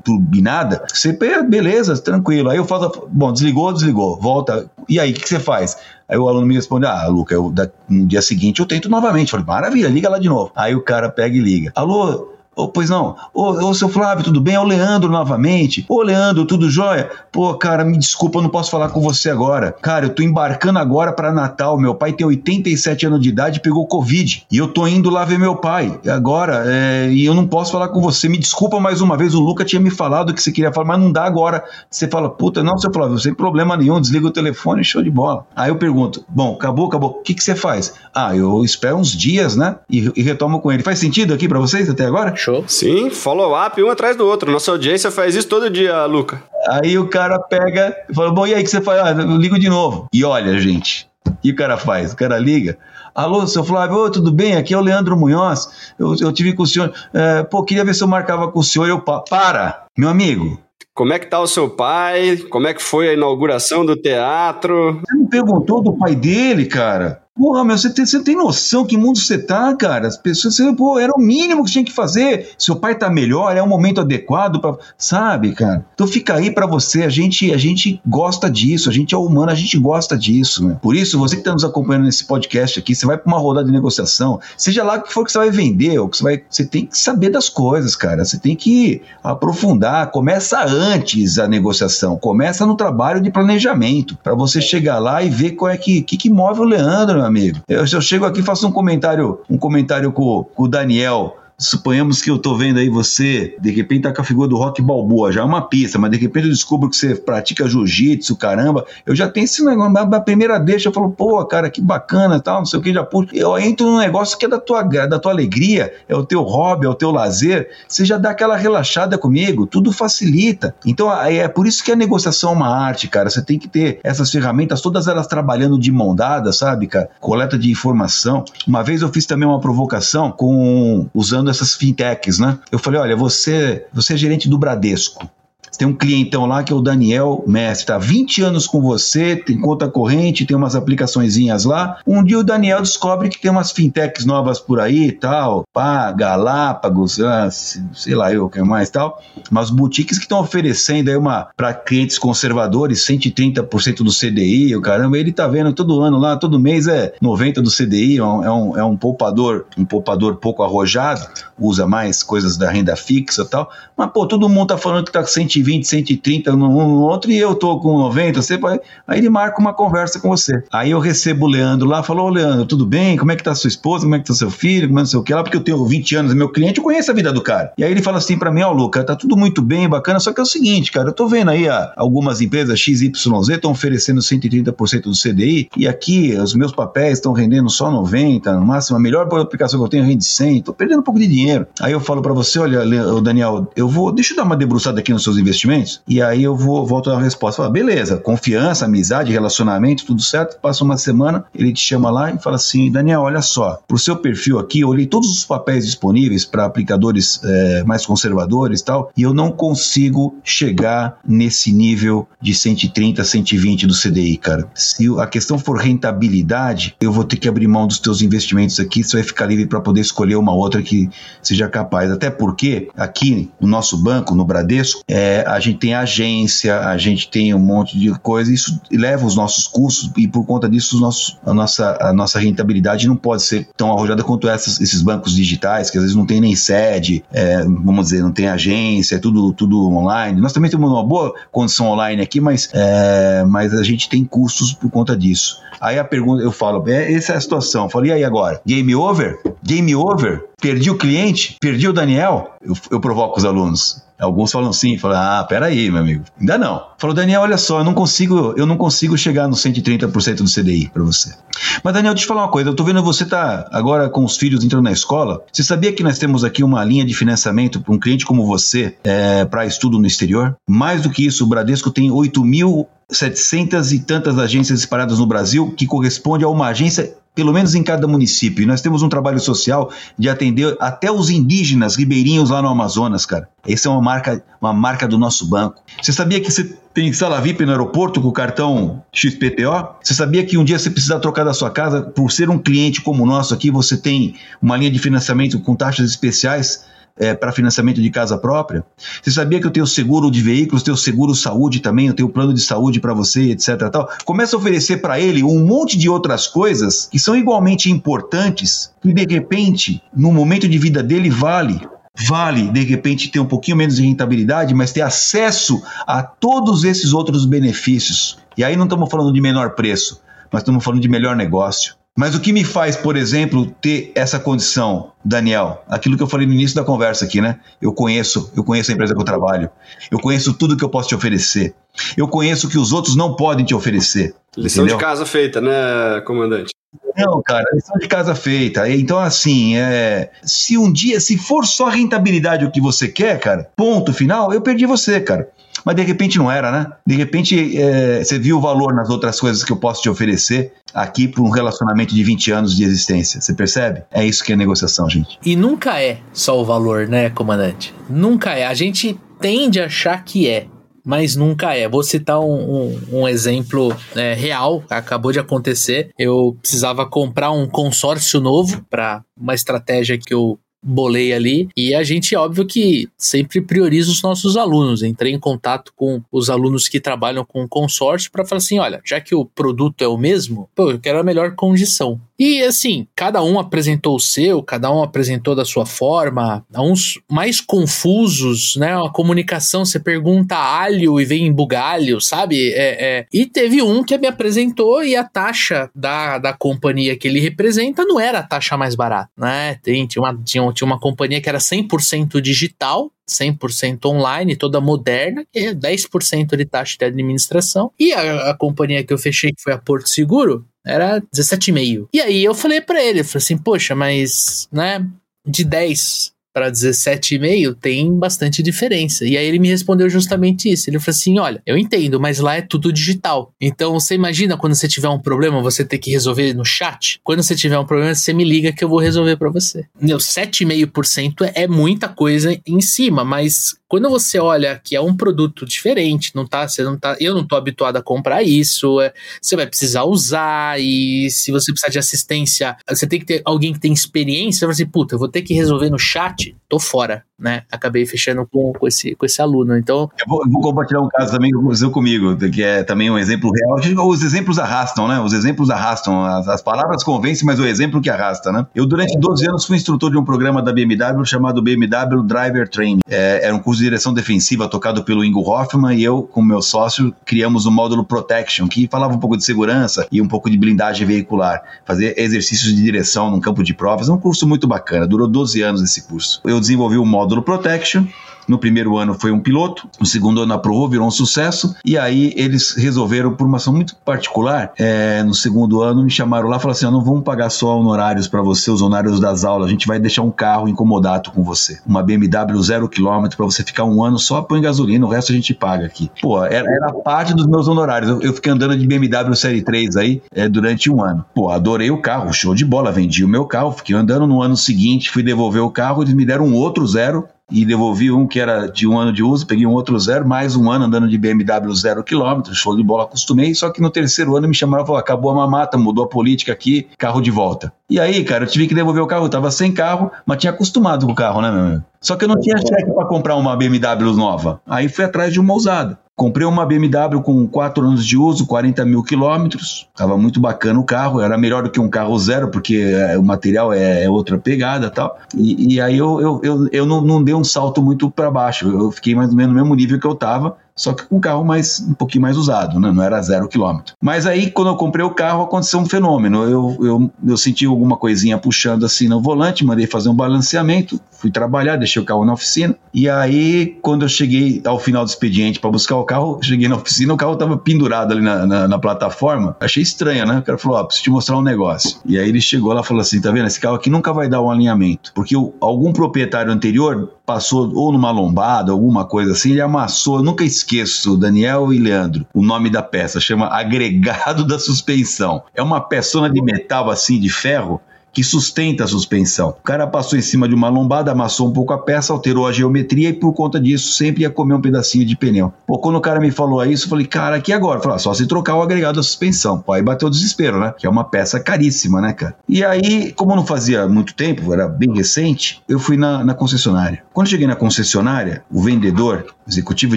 turbinada. Você, beleza, tranquilo. Aí eu falo, bom, desligou, desligou, volta. E aí, o que, você faz? Aí o aluno me responde: Ah, Luca, eu, da, no dia seguinte eu tento novamente. Eu falei, maravilha, liga lá de novo. Aí o cara pega e liga. Alô, Oh, pois não. Ô, ô, seu Flávio, tudo bem? É o Leandro novamente. Ô, Leandro, tudo jóia? Pô, cara, me desculpa, eu não posso falar com você agora. Cara, eu tô embarcando agora para Natal. Meu pai tem 87 anos de idade e pegou Covid. E eu tô indo lá ver meu pai. Agora, é, e eu não posso falar com você. Me desculpa mais uma vez. O Luca tinha me falado que você queria falar, mas não dá agora. Você fala, puta, não, seu Flávio, sem problema nenhum. Desliga o telefone, show de bola. Aí eu pergunto, bom, acabou, acabou. O que, que você faz? Ah, eu espero uns dias, né? E, e retomo com ele. Faz sentido aqui para vocês até agora? Show. Sim, follow-up um atrás do outro. Nossa audiência faz isso todo dia, Luca. Aí o cara pega e fala: Bom, e aí que você faz? Ah, eu ligo de novo. E olha, gente, o que o cara faz? O cara liga. Alô, seu Flávio, tudo bem? Aqui é o Leandro Munhoz. Eu, eu tive com o senhor. É, pô, queria ver se eu marcava com o senhor. Eu, para, meu amigo. Como é que tá o seu pai? Como é que foi a inauguração do teatro? Você não perguntou do pai dele, cara? Porra, meu, você tem, você tem noção que mundo você tá, cara? As pessoas, você, pô, era o mínimo que tinha que fazer. Seu pai tá melhor, é um momento adequado para, sabe, cara? Então fica aí para você. A gente, a gente gosta disso, a gente é humano, a gente gosta disso, né? Por isso, você que tá nos acompanhando nesse podcast aqui, você vai para uma rodada de negociação, seja lá o que for que você vai vender, ou que você vai, você tem que saber das coisas, cara. Você tem que aprofundar. Começa antes a negociação, começa no trabalho de planejamento, para você chegar lá e ver qual é que, que, que move o Leandro meu amigo. Eu, eu chego aqui faço um comentário, um comentário com, com o Daniel Suponhamos que eu tô vendo aí você, de repente tá com a figura do Rock Balboa, já é uma pista, mas de repente eu descubro que você pratica jiu-jitsu, caramba. Eu já tenho esse negócio, na primeira deixa eu falo, pô, cara, que bacana tal, não sei o que, já puxo. Eu entro num negócio que é da tua, da tua alegria, é o teu hobby, é o teu lazer. Você já dá aquela relaxada comigo, tudo facilita. Então é por isso que a negociação é uma arte, cara. Você tem que ter essas ferramentas, todas elas trabalhando de mão dada, sabe, cara? Coleta de informação. Uma vez eu fiz também uma provocação com usando essas fintechs, né? Eu falei, olha, você, você é gerente do Bradesco. Tem um clientão lá que é o Daniel Mestre, tá 20 anos com você, tem conta corrente, tem umas aplicaçõezinhas lá. Um dia o Daniel descobre que tem umas fintechs novas por aí e tal, pá, Galápagos, ah, sei lá eu, o que mais tal. Umas boutiques que estão oferecendo aí uma para clientes conservadores 130% do CDI, o caramba, ele tá vendo todo ano lá, todo mês é 90 do CDI, é um, é um, é um poupador, um poupador pouco arrojado, usa mais coisas da renda fixa e tal. Mas pô, todo mundo tá falando que tá 120 120, 130 no, no outro e eu tô com 90, você vai... aí ele marca uma conversa com você. Aí eu recebo o Leandro lá, falou, Leandro, tudo bem? Como é que tá sua esposa? Como é que tá seu filho? Como é que sei o que lá? Porque eu tenho 20 anos, meu cliente, eu conheço a vida do cara. E aí ele fala assim para mim, ó, oh, Luca, tá tudo muito bem, bacana, só que é o seguinte, cara, eu tô vendo aí ó, algumas empresas XYZ estão oferecendo 130% do CDI e aqui os meus papéis estão rendendo só 90, no máximo a melhor aplicação que eu tenho rende 100, tô perdendo um pouco de dinheiro. Aí eu falo para você, olha, Daniel, eu vou, deixa eu dar uma debruçada aqui nos seus investimentos investimentos? E aí eu vou volto a resposta. Fala, beleza, confiança, amizade, relacionamento, tudo certo. Passa uma semana, ele te chama lá e fala assim: Daniel, olha só, pro seu perfil aqui, eu olhei todos os papéis disponíveis para aplicadores é, mais conservadores e tal, e eu não consigo chegar nesse nível de 130, 120 do CDI, cara. Se a questão for rentabilidade, eu vou ter que abrir mão dos teus investimentos aqui, você vai ficar livre para poder escolher uma outra que seja capaz. Até porque aqui no nosso banco, no Bradesco, é, a gente tem agência, a gente tem um monte de coisa, isso leva os nossos custos e por conta disso os nossos, a, nossa, a nossa rentabilidade não pode ser tão arrojada quanto essas, esses bancos digitais, que às vezes não tem nem sede, é, vamos dizer, não tem agência, é tudo, tudo online. Nós também temos uma boa condição online aqui, mas, é, mas a gente tem custos por conta disso. Aí a pergunta, eu falo, é, essa é a situação. Eu falo, e aí agora? Game over? Game over? Perdi o cliente? Perdi o Daniel? Eu, eu provoco os alunos. Alguns falam sim, falam, ah, peraí, meu amigo. Ainda não. Falou, Daniel, olha só, eu não consigo, eu não consigo chegar no 130% do CDI para você. Mas, Daniel, deixa eu falar uma coisa. Eu tô vendo você tá agora com os filhos entrando na escola. Você sabia que nós temos aqui uma linha de financiamento para um cliente como você é, para estudo no exterior? Mais do que isso, o Bradesco tem 8 mil 700 e tantas agências espalhadas no Brasil, que corresponde a uma agência pelo menos em cada município. E nós temos um trabalho social de atender até os indígenas ribeirinhos lá no Amazonas, cara. Essa é uma marca, uma marca do nosso banco. Você sabia que você tem sala VIP no aeroporto com o cartão XPTO? Você sabia que um dia você precisar trocar da sua casa, por ser um cliente como o nosso aqui, você tem uma linha de financiamento com taxas especiais é, para financiamento de casa própria. Você sabia que eu tenho seguro de veículos, tenho seguro saúde também, eu tenho plano de saúde para você, etc. Tal. Começa a oferecer para ele um monte de outras coisas que são igualmente importantes, que de repente, no momento de vida dele, vale. Vale, de repente, ter um pouquinho menos de rentabilidade, mas ter acesso a todos esses outros benefícios. E aí não estamos falando de menor preço, mas estamos falando de melhor negócio. Mas o que me faz, por exemplo, ter essa condição, Daniel? Aquilo que eu falei no início da conversa aqui, né? Eu conheço, eu conheço a empresa que eu trabalho. Eu conheço tudo que eu posso te oferecer. Eu conheço o que os outros não podem te oferecer. Lição entendeu? de casa feita, né, comandante? Não, cara, lição de casa feita. Então, assim, é, se um dia, se for só rentabilidade o que você quer, cara, ponto final, eu perdi você, cara mas de repente não era, né? De repente é, você viu o valor nas outras coisas que eu posso te oferecer aqui por um relacionamento de 20 anos de existência. Você percebe? É isso que é negociação, gente. E nunca é só o valor, né, comandante? Nunca é. A gente tende a achar que é mas nunca é. Vou citar um, um, um exemplo é, real, acabou de acontecer. Eu precisava comprar um consórcio novo para uma estratégia que eu bolei ali. E a gente, óbvio que sempre prioriza os nossos alunos. Entrei em contato com os alunos que trabalham com consórcio para falar assim: olha, já que o produto é o mesmo, pô, eu quero a melhor condição. E assim, cada um apresentou o seu, cada um apresentou da sua forma, uns mais confusos, né? A comunicação, você pergunta alho e vem bugalho, sabe? É, é. E teve um que me apresentou e a taxa da, da companhia que ele representa não era a taxa mais barata, né? Tem, tinha, uma, tinha, tinha uma companhia que era 100% digital, 100% online, toda moderna, que é 10% de taxa de administração. E a, a, companhia que eu fechei, que foi a Porto Seguro, era 17,5. E aí eu falei para ele, eu falei assim, poxa, mas, né, de 10 para 17,5 tem bastante diferença. E aí ele me respondeu justamente isso. Ele falou assim: olha, eu entendo, mas lá é tudo digital. Então você imagina quando você tiver um problema, você ter que resolver no chat. Quando você tiver um problema, você me liga que eu vou resolver para você. Meu, 7,5% é muita coisa em cima, mas quando você olha que é um produto diferente, não tá, você não tá, eu não tô habituado a comprar isso, é, você vai precisar usar e se você precisar de assistência, você tem que ter alguém que tem experiência, você vai assim, puta, eu vou ter que resolver no chat, tô fora, né? Acabei fechando com, com, esse, com esse aluno, então... Eu vou, eu vou compartilhar um caso também que aconteceu comigo, que é também um exemplo real, os exemplos arrastam, né? Os exemplos arrastam, as, as palavras convencem, mas o exemplo que arrasta, né? Eu durante 12 anos fui instrutor de um programa da BMW chamado BMW Driver Training, é, era um curso direção defensiva tocado pelo Ingo Hoffman e eu, com meu sócio, criamos o módulo Protection, que falava um pouco de segurança e um pouco de blindagem veicular, fazer exercícios de direção num campo de provas. É um curso muito bacana, durou 12 anos esse curso. Eu desenvolvi o módulo Protection, no primeiro ano foi um piloto, no segundo ano aprovou, virou um sucesso, e aí eles resolveram, por uma ação muito particular, é, no segundo ano me chamaram lá e falaram assim: não vamos pagar só honorários para você, os honorários das aulas, a gente vai deixar um carro incomodato com você. Uma BMW zero quilômetro para você ficar um ano só põe gasolina, o resto a gente paga aqui. Pô, era, era parte dos meus honorários. Eu, eu, fiquei andando de BMW Série 3 aí é, durante um ano. Pô, adorei o carro, show de bola, vendi o meu carro, fiquei andando no ano seguinte, fui devolver o carro, eles me deram um outro zero e devolvi um que era de um ano de uso, peguei um outro zero, mais um ano andando de BMW zero quilômetro, show de bola, acostumei, só que no terceiro ano me chamaram e falaram, acabou a mamata, mudou a política aqui, carro de volta. E aí, cara, eu tive que devolver o carro, eu tava sem carro, mas tinha acostumado com o carro, né, meu amigo? Só que eu não tinha cheque para comprar uma BMW nova. Aí fui atrás de uma usada. Comprei uma BMW com 4 anos de uso, 40 mil quilômetros. Tava muito bacana o carro, era melhor do que um carro zero, porque é, o material é, é outra pegada tal. E, e aí eu, eu, eu, eu não, não dei um salto muito para baixo. Eu fiquei mais ou menos no mesmo nível que eu tava só que com um carro mais um pouquinho mais usado, né? não era zero quilômetro. Mas aí, quando eu comprei o carro, aconteceu um fenômeno. Eu, eu, eu senti alguma coisinha puxando assim no volante, mandei fazer um balanceamento, fui trabalhar, deixei o carro na oficina. E aí, quando eu cheguei ao final do expediente para buscar o carro, cheguei na oficina, o carro estava pendurado ali na, na, na, plataforma. Achei estranho, né? O cara falou: Ó, oh, preciso te mostrar um negócio. E aí ele chegou lá e falou assim: tá vendo? Esse carro aqui nunca vai dar um alinhamento. Porque algum proprietário anterior passou ou numa lombada, alguma coisa assim, ele amassou. Eu nunca esqueço, Daniel e Leandro, o nome da peça chama agregado da suspensão. É uma peçona de metal assim, de ferro, que sustenta a suspensão. O cara passou em cima de uma lombada, amassou um pouco a peça, alterou a geometria e por conta disso sempre ia comer um pedacinho de pneu. Pô, quando o cara me falou isso, eu falei, cara, aqui agora? Falei, ah, só se trocar o agregado da suspensão. Pô, aí bateu o desespero, né? Que é uma peça caríssima, né, cara? E aí, como não fazia muito tempo, era bem recente, eu fui na, na concessionária. Quando cheguei na concessionária, o vendedor, o executivo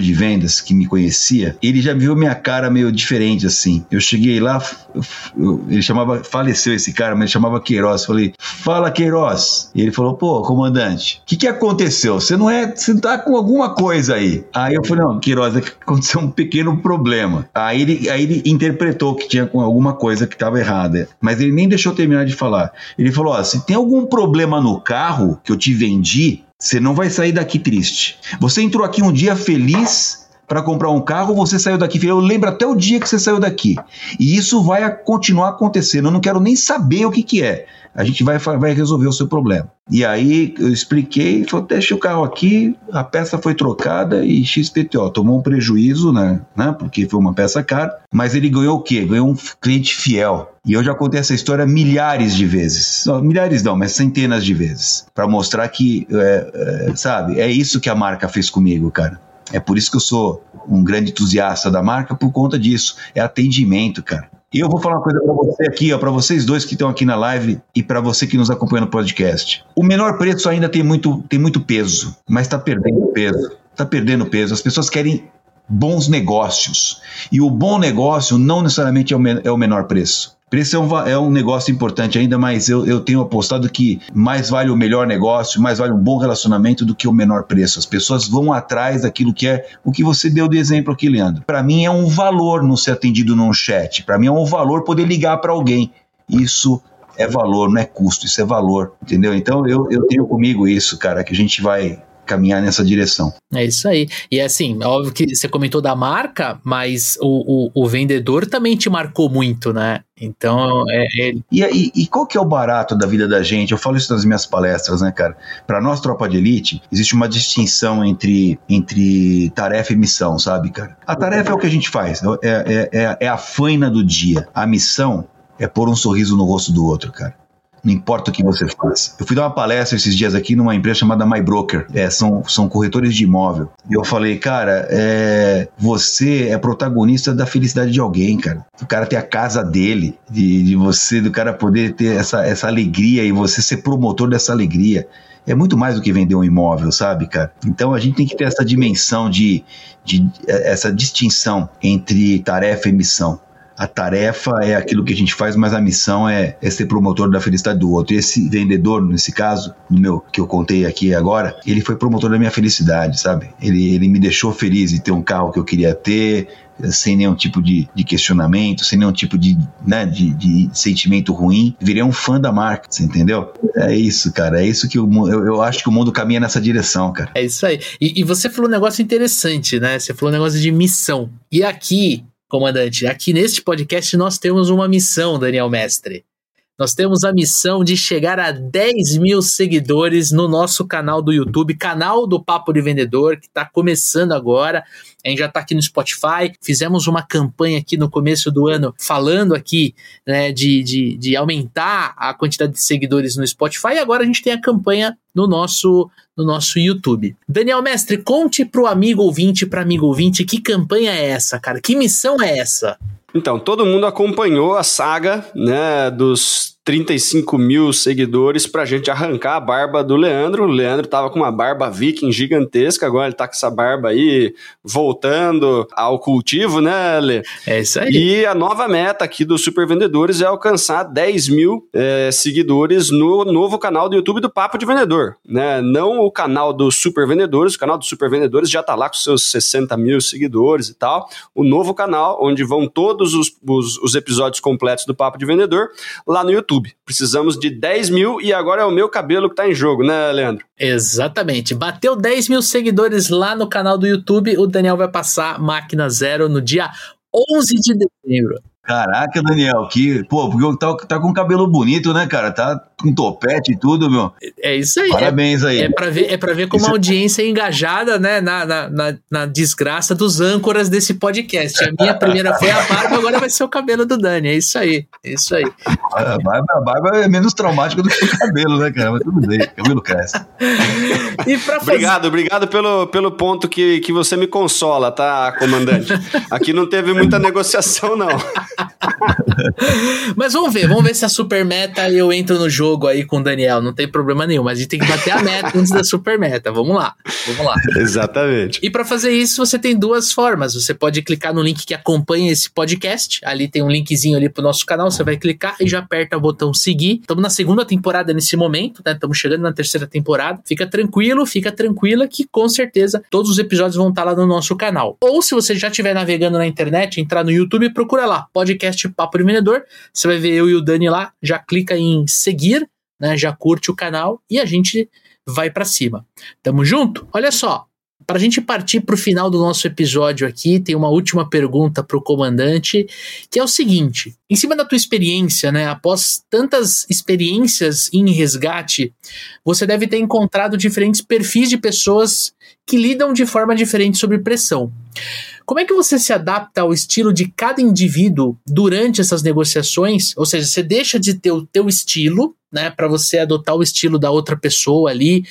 de vendas que me conhecia, ele já viu minha cara meio diferente assim. Eu cheguei lá, eu, eu, ele chamava, faleceu esse cara, mas ele chamava Queiroz Falei, fala Queiroz. E ele falou, pô, comandante, o que, que aconteceu? Você não é, você tá com alguma coisa aí. Aí eu falei, não, Queiroz, é aconteceu um pequeno problema. Aí ele, aí ele interpretou que tinha alguma coisa que estava errada. Mas ele nem deixou terminar de falar. Ele falou, ó, se tem algum problema no carro que eu te vendi, você não vai sair daqui triste. Você entrou aqui um dia feliz para comprar um carro, você saiu daqui. Eu lembro até o dia que você saiu daqui. E isso vai continuar acontecendo. Eu não quero nem saber o que, que é a gente vai, vai resolver o seu problema. E aí eu expliquei, falou, deixa o carro aqui, a peça foi trocada e XPTO tomou um prejuízo, né, né, porque foi uma peça cara, mas ele ganhou o quê? Ganhou um cliente fiel. E eu já contei essa história milhares de vezes. Milhares não, mas centenas de vezes. para mostrar que, é, é, sabe, é isso que a marca fez comigo, cara. É por isso que eu sou um grande entusiasta da marca, por conta disso. É atendimento, cara. E eu vou falar uma coisa para você aqui, ó, para vocês dois que estão aqui na live e para você que nos acompanha no podcast. O menor preço ainda tem muito, tem muito peso, mas está perdendo peso. Está perdendo peso. As pessoas querem bons negócios. E o bom negócio não necessariamente é o, é o menor preço. Preço é um, é um negócio importante ainda, mas eu, eu tenho apostado que mais vale o melhor negócio, mais vale um bom relacionamento do que o menor preço. As pessoas vão atrás daquilo que é o que você deu de exemplo aqui, Leandro. Para mim é um valor não ser atendido num chat. Para mim é um valor poder ligar para alguém. Isso é valor, não é custo, isso é valor, entendeu? Então eu, eu tenho comigo isso, cara, que a gente vai caminhar nessa direção. É isso aí. E assim, óbvio que você comentou da marca, mas o, o, o vendedor também te marcou muito, né? Então, é, é... E, e, e, qual que é o barato da vida da gente? Eu falo isso nas minhas palestras, né, cara? Para nós, tropa de elite, existe uma distinção entre, entre tarefa e missão, sabe, cara? A tarefa é o que a gente faz, é, é, é, é a faina do dia. A missão é pôr um sorriso no rosto do outro, cara. Não importa o que você faça. Eu fui dar uma palestra esses dias aqui numa empresa chamada My Broker. É, são, são corretores de imóvel. E eu falei, cara, é, você é protagonista da felicidade de alguém, cara. O cara ter a casa dele, de, de você, do cara poder ter essa, essa alegria e você ser promotor dessa alegria é muito mais do que vender um imóvel, sabe, cara? Então a gente tem que ter essa dimensão de, de essa distinção entre tarefa e missão a tarefa é aquilo que a gente faz, mas a missão é, é ser promotor da felicidade do outro. E esse vendedor, nesse caso, no meu que eu contei aqui agora, ele foi promotor da minha felicidade, sabe? Ele, ele me deixou feliz de ter um carro que eu queria ter, sem nenhum tipo de, de questionamento, sem nenhum tipo de, né, de, de, sentimento ruim. Virei um fã da marca, você entendeu? É isso, cara. É isso que eu, eu, eu acho que o mundo caminha nessa direção, cara. É isso aí. E, e você falou um negócio interessante, né? Você falou um negócio de missão. E aqui comandante, aqui neste podcast nós temos uma missão, Daniel Mestre. Nós temos a missão de chegar a 10 mil seguidores no nosso canal do YouTube, canal do Papo de Vendedor, que está começando agora. A gente já está aqui no Spotify. Fizemos uma campanha aqui no começo do ano falando aqui né, de, de, de aumentar a quantidade de seguidores no Spotify. E agora a gente tem a campanha no nosso no nosso YouTube. Daniel Mestre, conte para o amigo ouvinte, para amigo ouvinte, que campanha é essa, cara? Que missão é essa? Então, todo mundo acompanhou a saga né, dos 35 mil seguidores pra gente arrancar a barba do Leandro. O Leandro tava com uma barba viking gigantesca, agora ele tá com essa barba aí voltando ao cultivo, né, Lê? É isso aí. E a nova meta aqui dos Super Vendedores é alcançar 10 mil é, seguidores no novo canal do YouTube do Papo de Vendedor, né? Não o canal dos Super Vendedores, o canal dos Super Vendedores já tá lá com seus 60 mil seguidores e tal. O novo canal, onde vão todos os, os, os episódios completos do Papo de Vendedor, lá no YouTube. YouTube. Precisamos de 10 mil e agora é o meu cabelo que tá em jogo, né, Leandro? Exatamente. Bateu 10 mil seguidores lá no canal do YouTube. O Daniel vai passar máquina zero no dia 11 de dezembro. Caraca, Daniel, que. Pô, porque tá, tá com cabelo bonito, né, cara? Tá com topete e tudo, meu. É isso aí. Parabéns aí. É pra ver, é pra ver como isso a audiência é engajada, né, na, na, na, na, desgraça dos âncoras desse podcast. A minha primeira foi a barba, agora vai ser o cabelo do Dani. É isso aí. É isso aí. A barba, a barba é menos traumática do que o cabelo, né, cara? Mas tudo bem, o cabelo cresce. E pra fazer... Obrigado, obrigado pelo, pelo ponto que, que você me consola, tá, comandante? Aqui não teve muita negociação, não. mas vamos ver, vamos ver se a super meta eu entro no jogo aí com o Daniel, não tem problema nenhum, mas a gente tem que bater a meta antes da super meta. Vamos lá, vamos lá. Exatamente. E para fazer isso, você tem duas formas. Você pode clicar no link que acompanha esse podcast, ali tem um linkzinho ali pro nosso canal, você vai clicar e já aperta o botão seguir. Estamos na segunda temporada nesse momento, né? Estamos chegando na terceira temporada. Fica tranquilo, fica tranquila que com certeza todos os episódios vão estar lá no nosso canal. Ou se você já estiver navegando na internet, entrar no YouTube, procura lá, podcast Papo de Vendedor. Você vai ver eu e o Dani lá, já clica em seguir, né? Já curte o canal e a gente vai para cima. Tamo junto? Olha só, para a gente partir para o final do nosso episódio aqui, tem uma última pergunta para o comandante, que é o seguinte: em cima da tua experiência, né, após tantas experiências em resgate, você deve ter encontrado diferentes perfis de pessoas que lidam de forma diferente sobre pressão. Como é que você se adapta ao estilo de cada indivíduo durante essas negociações? Ou seja, você deixa de ter o teu estilo, né, para você adotar o estilo da outra pessoa ali.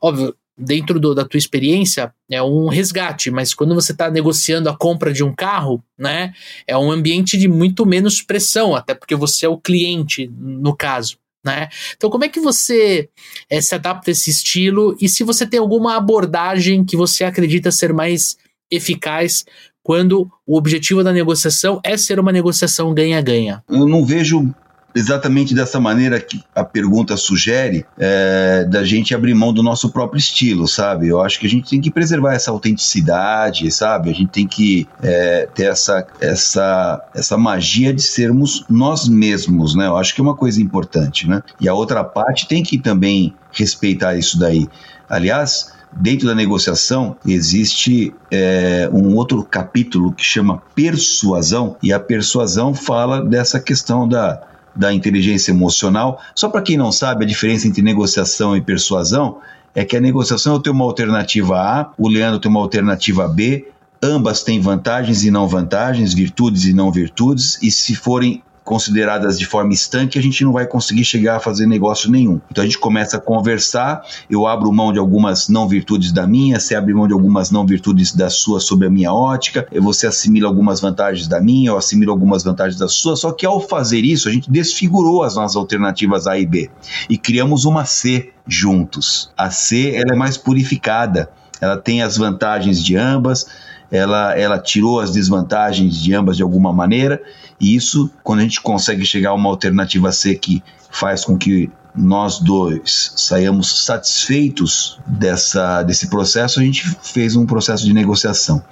Óbvio, dentro do, da tua experiência é um resgate, mas quando você está negociando a compra de um carro, né, é um ambiente de muito menos pressão, até porque você é o cliente no caso. Né? Então, como é que você é, se adapta a esse estilo e se você tem alguma abordagem que você acredita ser mais eficaz quando o objetivo da negociação é ser uma negociação ganha-ganha? Eu não vejo exatamente dessa maneira que a pergunta sugere, é, da gente abrir mão do nosso próprio estilo, sabe? Eu acho que a gente tem que preservar essa autenticidade, sabe? A gente tem que é, ter essa, essa, essa magia de sermos nós mesmos, né? Eu acho que é uma coisa importante, né? E a outra parte tem que também respeitar isso daí. Aliás, Dentro da negociação existe é, um outro capítulo que chama persuasão, e a persuasão fala dessa questão da, da inteligência emocional. Só para quem não sabe, a diferença entre negociação e persuasão é que a negociação eu tenho uma alternativa A, o Leandro tem uma alternativa B, ambas têm vantagens e não vantagens, virtudes e não virtudes, e se forem consideradas de forma estanque, a gente não vai conseguir chegar a fazer negócio nenhum. Então a gente começa a conversar, eu abro mão de algumas não virtudes da minha, você abre mão de algumas não virtudes da sua sobre a minha ótica, você assimila algumas vantagens da minha, eu assimilo algumas vantagens da sua, só que ao fazer isso, a gente desfigurou as nossas alternativas A e B e criamos uma C juntos. A C ela é mais purificada, ela tem as vantagens de ambas, ela, ela tirou as desvantagens de ambas de alguma maneira, e isso, quando a gente consegue chegar a uma alternativa C que faz com que nós dois saiamos satisfeitos dessa, desse processo, a gente fez um processo de negociação.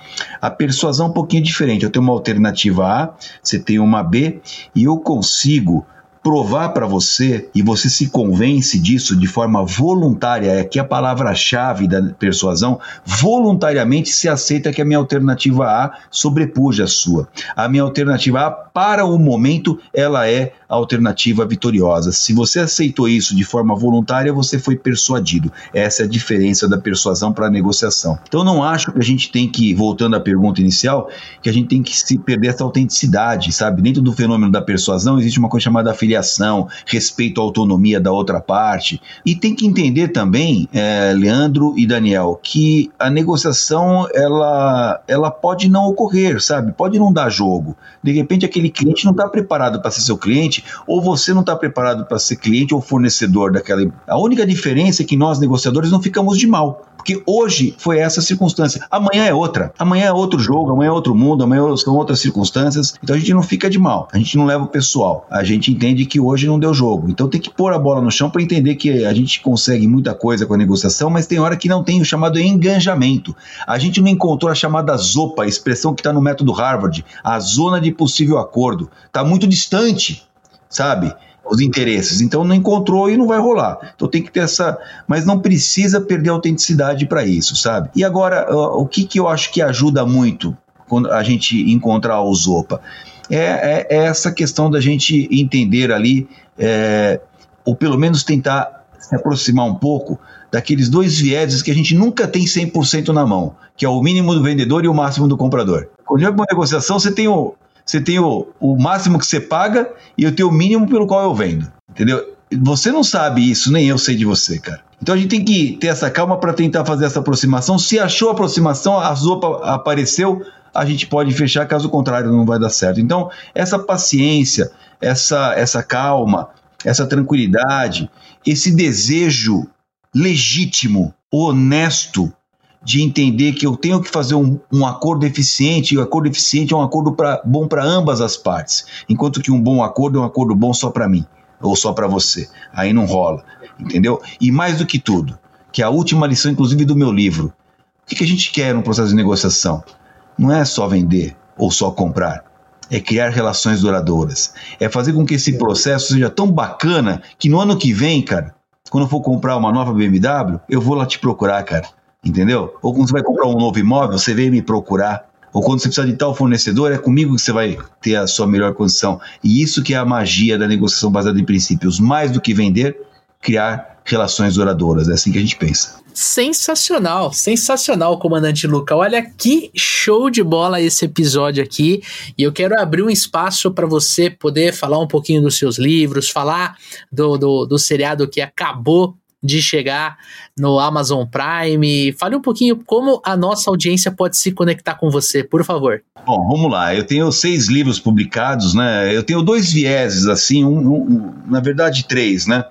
A persuasão é um pouquinho diferente. Eu tenho uma alternativa A, você tem uma B, e eu consigo provar para você e você se convence disso de forma voluntária, é aqui a palavra-chave da persuasão, voluntariamente se aceita que a minha alternativa A sobrepuja a sua. A minha alternativa A, para o momento, ela é alternativa vitoriosa. Se você aceitou isso de forma voluntária, você foi persuadido. Essa é a diferença da persuasão para a negociação. Então não acho que a gente tem que, voltando à pergunta inicial, que a gente tem que se perder essa autenticidade, sabe? Dentro do fenômeno da persuasão existe uma coisa chamada afiliação, respeito à autonomia da outra parte. E tem que entender também, é, Leandro e Daniel, que a negociação ela, ela pode não ocorrer, sabe? Pode não dar jogo. De repente aquele cliente não está preparado para ser seu cliente ou você não está preparado para ser cliente ou fornecedor daquela. A única diferença é que nós, negociadores, não ficamos de mal. Porque hoje foi essa circunstância. Amanhã é outra. Amanhã é outro jogo, amanhã é outro mundo, amanhã são outras circunstâncias. Então a gente não fica de mal. A gente não leva o pessoal. A gente entende que hoje não deu jogo. Então tem que pôr a bola no chão para entender que a gente consegue muita coisa com a negociação, mas tem hora que não tem o chamado enganjamento. A gente não encontrou a chamada ZOPA, a expressão que está no método Harvard, a zona de possível acordo. Está muito distante, sabe? os interesses. Então não encontrou e não vai rolar. Então tem que ter essa. Mas não precisa perder a autenticidade para isso, sabe? E agora, o que, que eu acho que ajuda muito quando a gente encontrar o Zopa? É, é, é essa questão da gente entender ali, é, ou pelo menos tentar se aproximar um pouco daqueles dois vieses que a gente nunca tem 100% na mão, que é o mínimo do vendedor e o máximo do comprador. Quando é uma negociação, você tem o, você tem o, o máximo que você paga e eu tenho o mínimo pelo qual eu vendo. Entendeu? Você não sabe isso, nem eu sei de você, cara. Então a gente tem que ter essa calma para tentar fazer essa aproximação. Se achou a aproximação, a Zopa apareceu, a gente pode fechar, caso contrário, não vai dar certo. Então, essa paciência, essa, essa calma, essa tranquilidade, esse desejo legítimo, honesto de entender que eu tenho que fazer um, um acordo eficiente, e o acordo eficiente é um acordo pra, bom para ambas as partes, enquanto que um bom acordo é um acordo bom só para mim ou só para você. Aí não rola, entendeu? E mais do que tudo, que é a última lição, inclusive, do meu livro. O que, que a gente quer no processo de negociação? Não é só vender ou só comprar. É criar relações duradouras. É fazer com que esse processo seja tão bacana que no ano que vem, cara, quando eu for comprar uma nova BMW, eu vou lá te procurar, cara entendeu? Ou quando você vai comprar um novo imóvel, você vem me procurar. Ou quando você precisa de tal fornecedor, é comigo que você vai ter a sua melhor condição. E isso que é a magia da negociação baseada em princípios. Mais do que vender, criar relações duradouras. É assim que a gente pensa. Sensacional, sensacional, comandante Luca. Olha que show de bola esse episódio aqui. E eu quero abrir um espaço para você poder falar um pouquinho dos seus livros, falar do, do, do seriado que acabou de chegar no Amazon Prime. Fale um pouquinho como a nossa audiência pode se conectar com você, por favor. Bom, vamos lá. Eu tenho seis livros publicados, né? Eu tenho dois vieses, assim, um, um, na verdade três, né?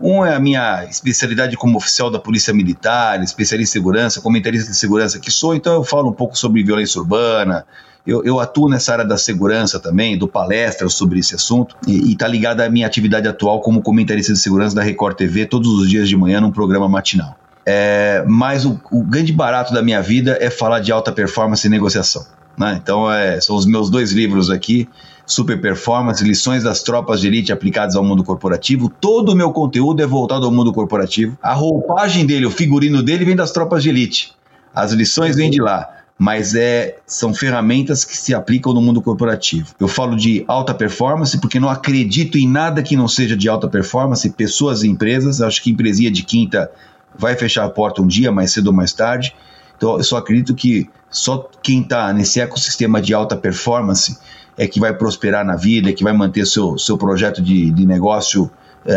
Um é a minha especialidade como oficial da Polícia Militar, especialista em segurança, comentarista de segurança que sou, então eu falo um pouco sobre violência urbana, eu, eu, atuo nessa área da segurança também, do palestras sobre esse assunto, e está ligado à minha atividade atual como comentarista de segurança da Record TV todos os dias de manhã num programa matinal. É, mas o, o, grande barato da minha vida é falar de alta performance e negociação. Né? Então, é, são os meus dois livros aqui, Super Performance, Lições das Tropas de Elite aplicadas ao mundo corporativo. Todo o meu conteúdo é voltado ao mundo corporativo. A roupagem dele, o figurino dele vem das tropas de elite. As lições vêm de lá mas é, são ferramentas que se aplicam no mundo corporativo. Eu falo de alta performance porque não acredito em nada que não seja de alta performance, pessoas e empresas. Acho que empresia de quinta vai fechar a porta um dia, mais cedo ou mais tarde. Então, eu só acredito que só quem está nesse ecossistema de alta performance é que vai prosperar na vida, é que vai manter seu, seu projeto de, de negócio é,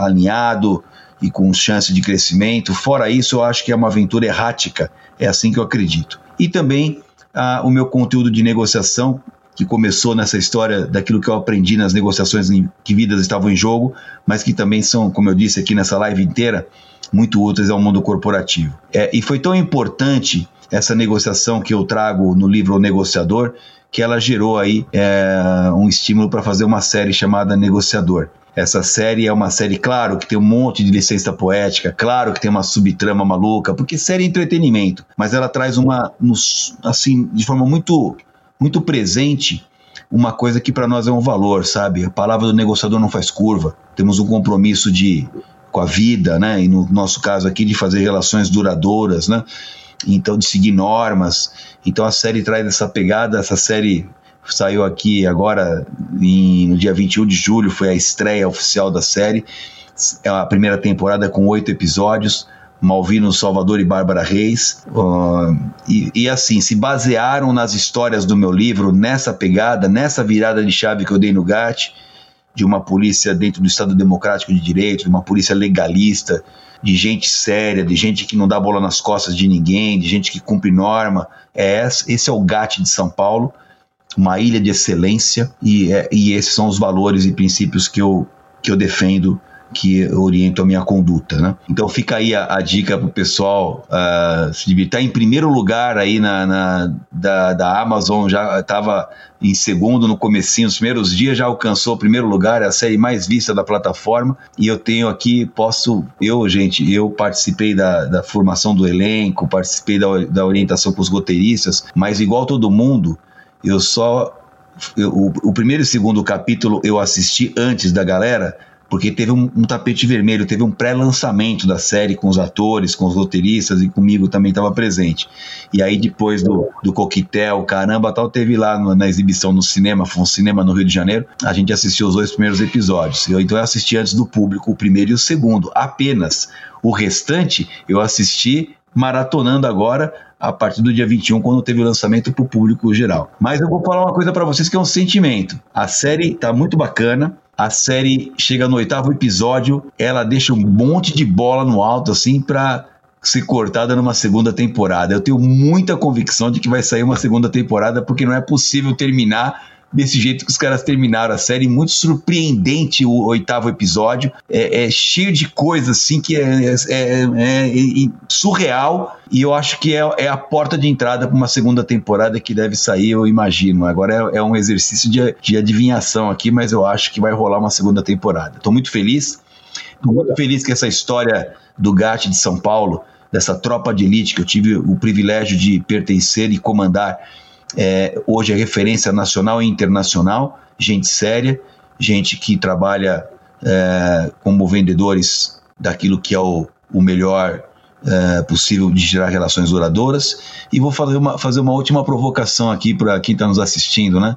alinhado e com chance de crescimento. Fora isso, eu acho que é uma aventura errática. É assim que eu acredito e também ah, o meu conteúdo de negociação, que começou nessa história daquilo que eu aprendi nas negociações em que vidas estavam em jogo, mas que também são, como eu disse aqui nessa live inteira, muito úteis ao mundo corporativo. É, e foi tão importante essa negociação que eu trago no livro O Negociador, que ela gerou aí é, um estímulo para fazer uma série chamada Negociador. Essa série é uma série, claro, que tem um monte de licença poética, claro que tem uma subtrama maluca, porque série é entretenimento, mas ela traz uma, assim, de forma muito, muito presente, uma coisa que para nós é um valor, sabe? A palavra do negociador não faz curva. Temos um compromisso de com a vida, né? E no nosso caso aqui de fazer relações duradouras, né? Então de seguir normas. Então a série traz essa pegada, essa série saiu aqui agora em, no dia 21 de julho, foi a estreia oficial da série. É a primeira temporada com oito episódios. Malvino Salvador e Bárbara Reis. Uh, e, e, assim, se basearam nas histórias do meu livro, nessa pegada, nessa virada de chave que eu dei no GAT, de uma polícia dentro do Estado Democrático de Direito, de uma polícia legalista, de gente séria, de gente que não dá bola nas costas de ninguém, de gente que cumpre norma. É, esse é o GAT de São Paulo uma ilha de excelência, e, é, e esses são os valores e princípios que eu, que eu defendo que orientam a minha conduta, né? Então fica aí a, a dica pro pessoal uh, se dividir. Tá em primeiro lugar aí na, na da, da, Amazon, já estava em segundo no comecinho, os primeiros dias já alcançou o primeiro lugar, é a série mais vista da plataforma, e eu tenho aqui, posso, eu gente, eu participei da, da formação do elenco, participei da, da orientação com os roteiristas, mas igual todo mundo, eu só eu, o, o, primeiro e segundo capítulo eu assisti antes da galera, porque teve um, um tapete vermelho, teve um pré-lançamento da série com os atores, com os roteiristas e comigo também estava presente. E aí depois do, do coquetel, caramba, tal, teve lá no, na exibição no cinema, foi um cinema no Rio de Janeiro, a gente assistiu os dois primeiros episódios. Eu, então eu assisti antes do público o primeiro e o segundo, apenas. O restante eu assisti maratonando agora a partir do dia 21, quando teve o lançamento para o público geral. Mas eu vou falar uma coisa para vocês que é um sentimento. A série tá muito bacana, a série chega no oitavo episódio, ela deixa um monte de bola no alto, assim, pra ser cortada numa segunda temporada. Eu tenho muita convicção de que vai sair uma segunda temporada, porque não é possível terminar desse jeito que os caras terminaram a série. Muito surpreendente o oitavo episódio. É, é cheio de coisas assim que é, é, é, é surreal. E eu acho que é, é a porta de entrada para uma segunda temporada que deve sair, eu imagino. Agora é, um exercício de, de adivinhação aqui, mas eu acho que vai rolar uma segunda temporada. Estou muito feliz. Estou muito feliz que essa história do GAT de São Paulo, dessa tropa de elite que eu tive o privilégio de pertencer e comandar é, hoje é referência nacional e internacional, gente séria, gente que trabalha é, como vendedores daquilo que é o, o melhor é, possível de gerar relações duradouras. E vou fazer uma, fazer uma última provocação aqui para quem está nos assistindo, né?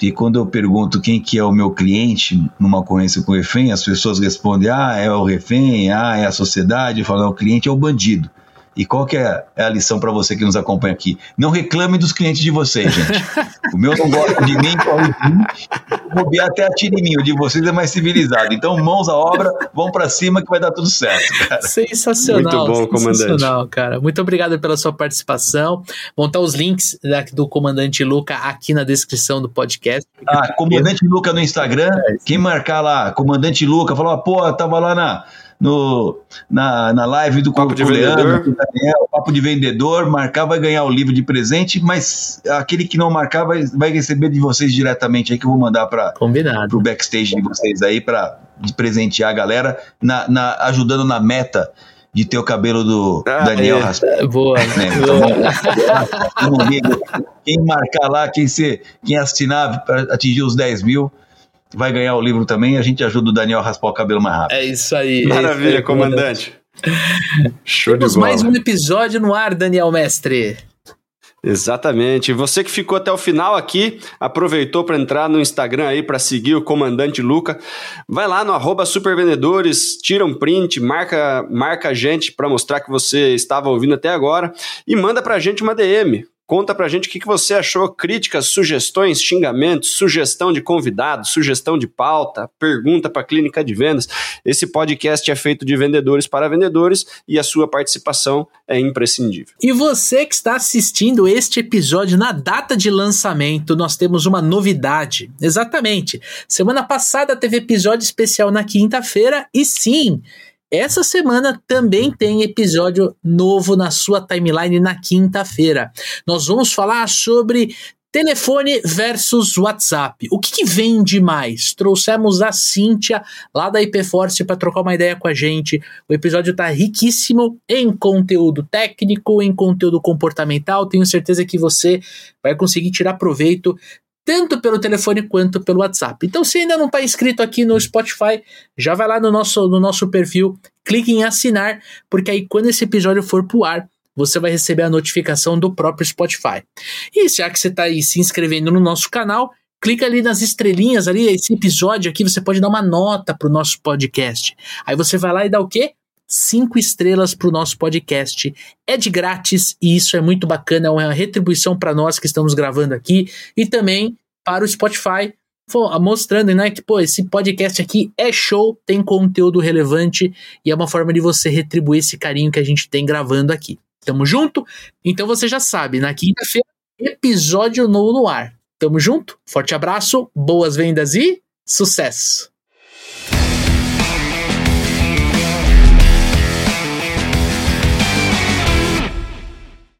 E quando eu pergunto quem que é o meu cliente numa ocorrência com refém, as pessoas respondem, ah, é o refém, ah, é a sociedade, eu falo, o cliente é o bandido. E qual que é a lição para você que nos acompanha aqui? Não reclame dos clientes de vocês, gente. O meu não gosta de mim, corre de mim. Vou ver até atire em mim. O de vocês é mais civilizado. Então, mãos à obra, vão para cima que vai dar tudo certo, cara. Sensacional. Muito bom, sensacional, comandante. cara. Muito obrigado pela sua participação. Vão estar os links do comandante Luca aqui na descrição do podcast. Ah, comandante Luca no Instagram. Quem marcar lá, comandante Luca, falou, pô, tava lá na no, na, na live do Papo de Leandro, vendedor. Daniel, Papo de Vendedor, marcar vai ganhar o livro de presente, mas aquele que não marcar vai, vai receber de vocês diretamente aí que eu vou mandar para o backstage de vocês aí para presentear a galera, na, na, ajudando na meta de ter o cabelo do ah, Daniel é. Raspa. Boa. Né? Então, boa. quem marcar lá, quem, ser, quem assinar para atingir os 10 mil, vai ganhar o livro também e a gente ajuda o Daniel a raspar o cabelo mais rápido. É isso aí. Maravilha, é isso aí, comandante. Show Temos de bola. mais um episódio no ar, Daniel Mestre. Exatamente. Você que ficou até o final aqui, aproveitou para entrar no Instagram aí para seguir o comandante Luca. Vai lá no arroba supervendedores, tira um print, marca, marca a gente para mostrar que você estava ouvindo até agora e manda para a gente uma DM. Conta pra gente o que, que você achou, críticas, sugestões, xingamentos, sugestão de convidado, sugestão de pauta, pergunta para clínica de vendas. Esse podcast é feito de vendedores para vendedores e a sua participação é imprescindível. E você que está assistindo este episódio na data de lançamento, nós temos uma novidade. Exatamente. Semana passada teve episódio especial na quinta-feira e sim, essa semana também tem episódio novo na sua timeline na quinta-feira. Nós vamos falar sobre Telefone versus WhatsApp. O que, que vende mais? Trouxemos a Cíntia lá da IPForce para trocar uma ideia com a gente. O episódio está riquíssimo em conteúdo técnico, em conteúdo comportamental. Tenho certeza que você vai conseguir tirar proveito tanto pelo telefone quanto pelo WhatsApp. Então, se ainda não está inscrito aqui no Spotify, já vai lá no nosso, no nosso perfil, clique em assinar, porque aí quando esse episódio for pro ar, você vai receber a notificação do próprio Spotify. E já que você está aí se inscrevendo no nosso canal, clica ali nas estrelinhas ali, esse episódio aqui, você pode dar uma nota pro nosso podcast. Aí você vai lá e dá o quê? Cinco estrelas para o nosso podcast. É de grátis e isso é muito bacana, é uma retribuição para nós que estamos gravando aqui e também para o Spotify, mostrando né, que pô, esse podcast aqui é show, tem conteúdo relevante e é uma forma de você retribuir esse carinho que a gente tem gravando aqui. Tamo junto? Então você já sabe, na quinta-feira, episódio novo no ar. Tamo junto, forte abraço, boas vendas e sucesso!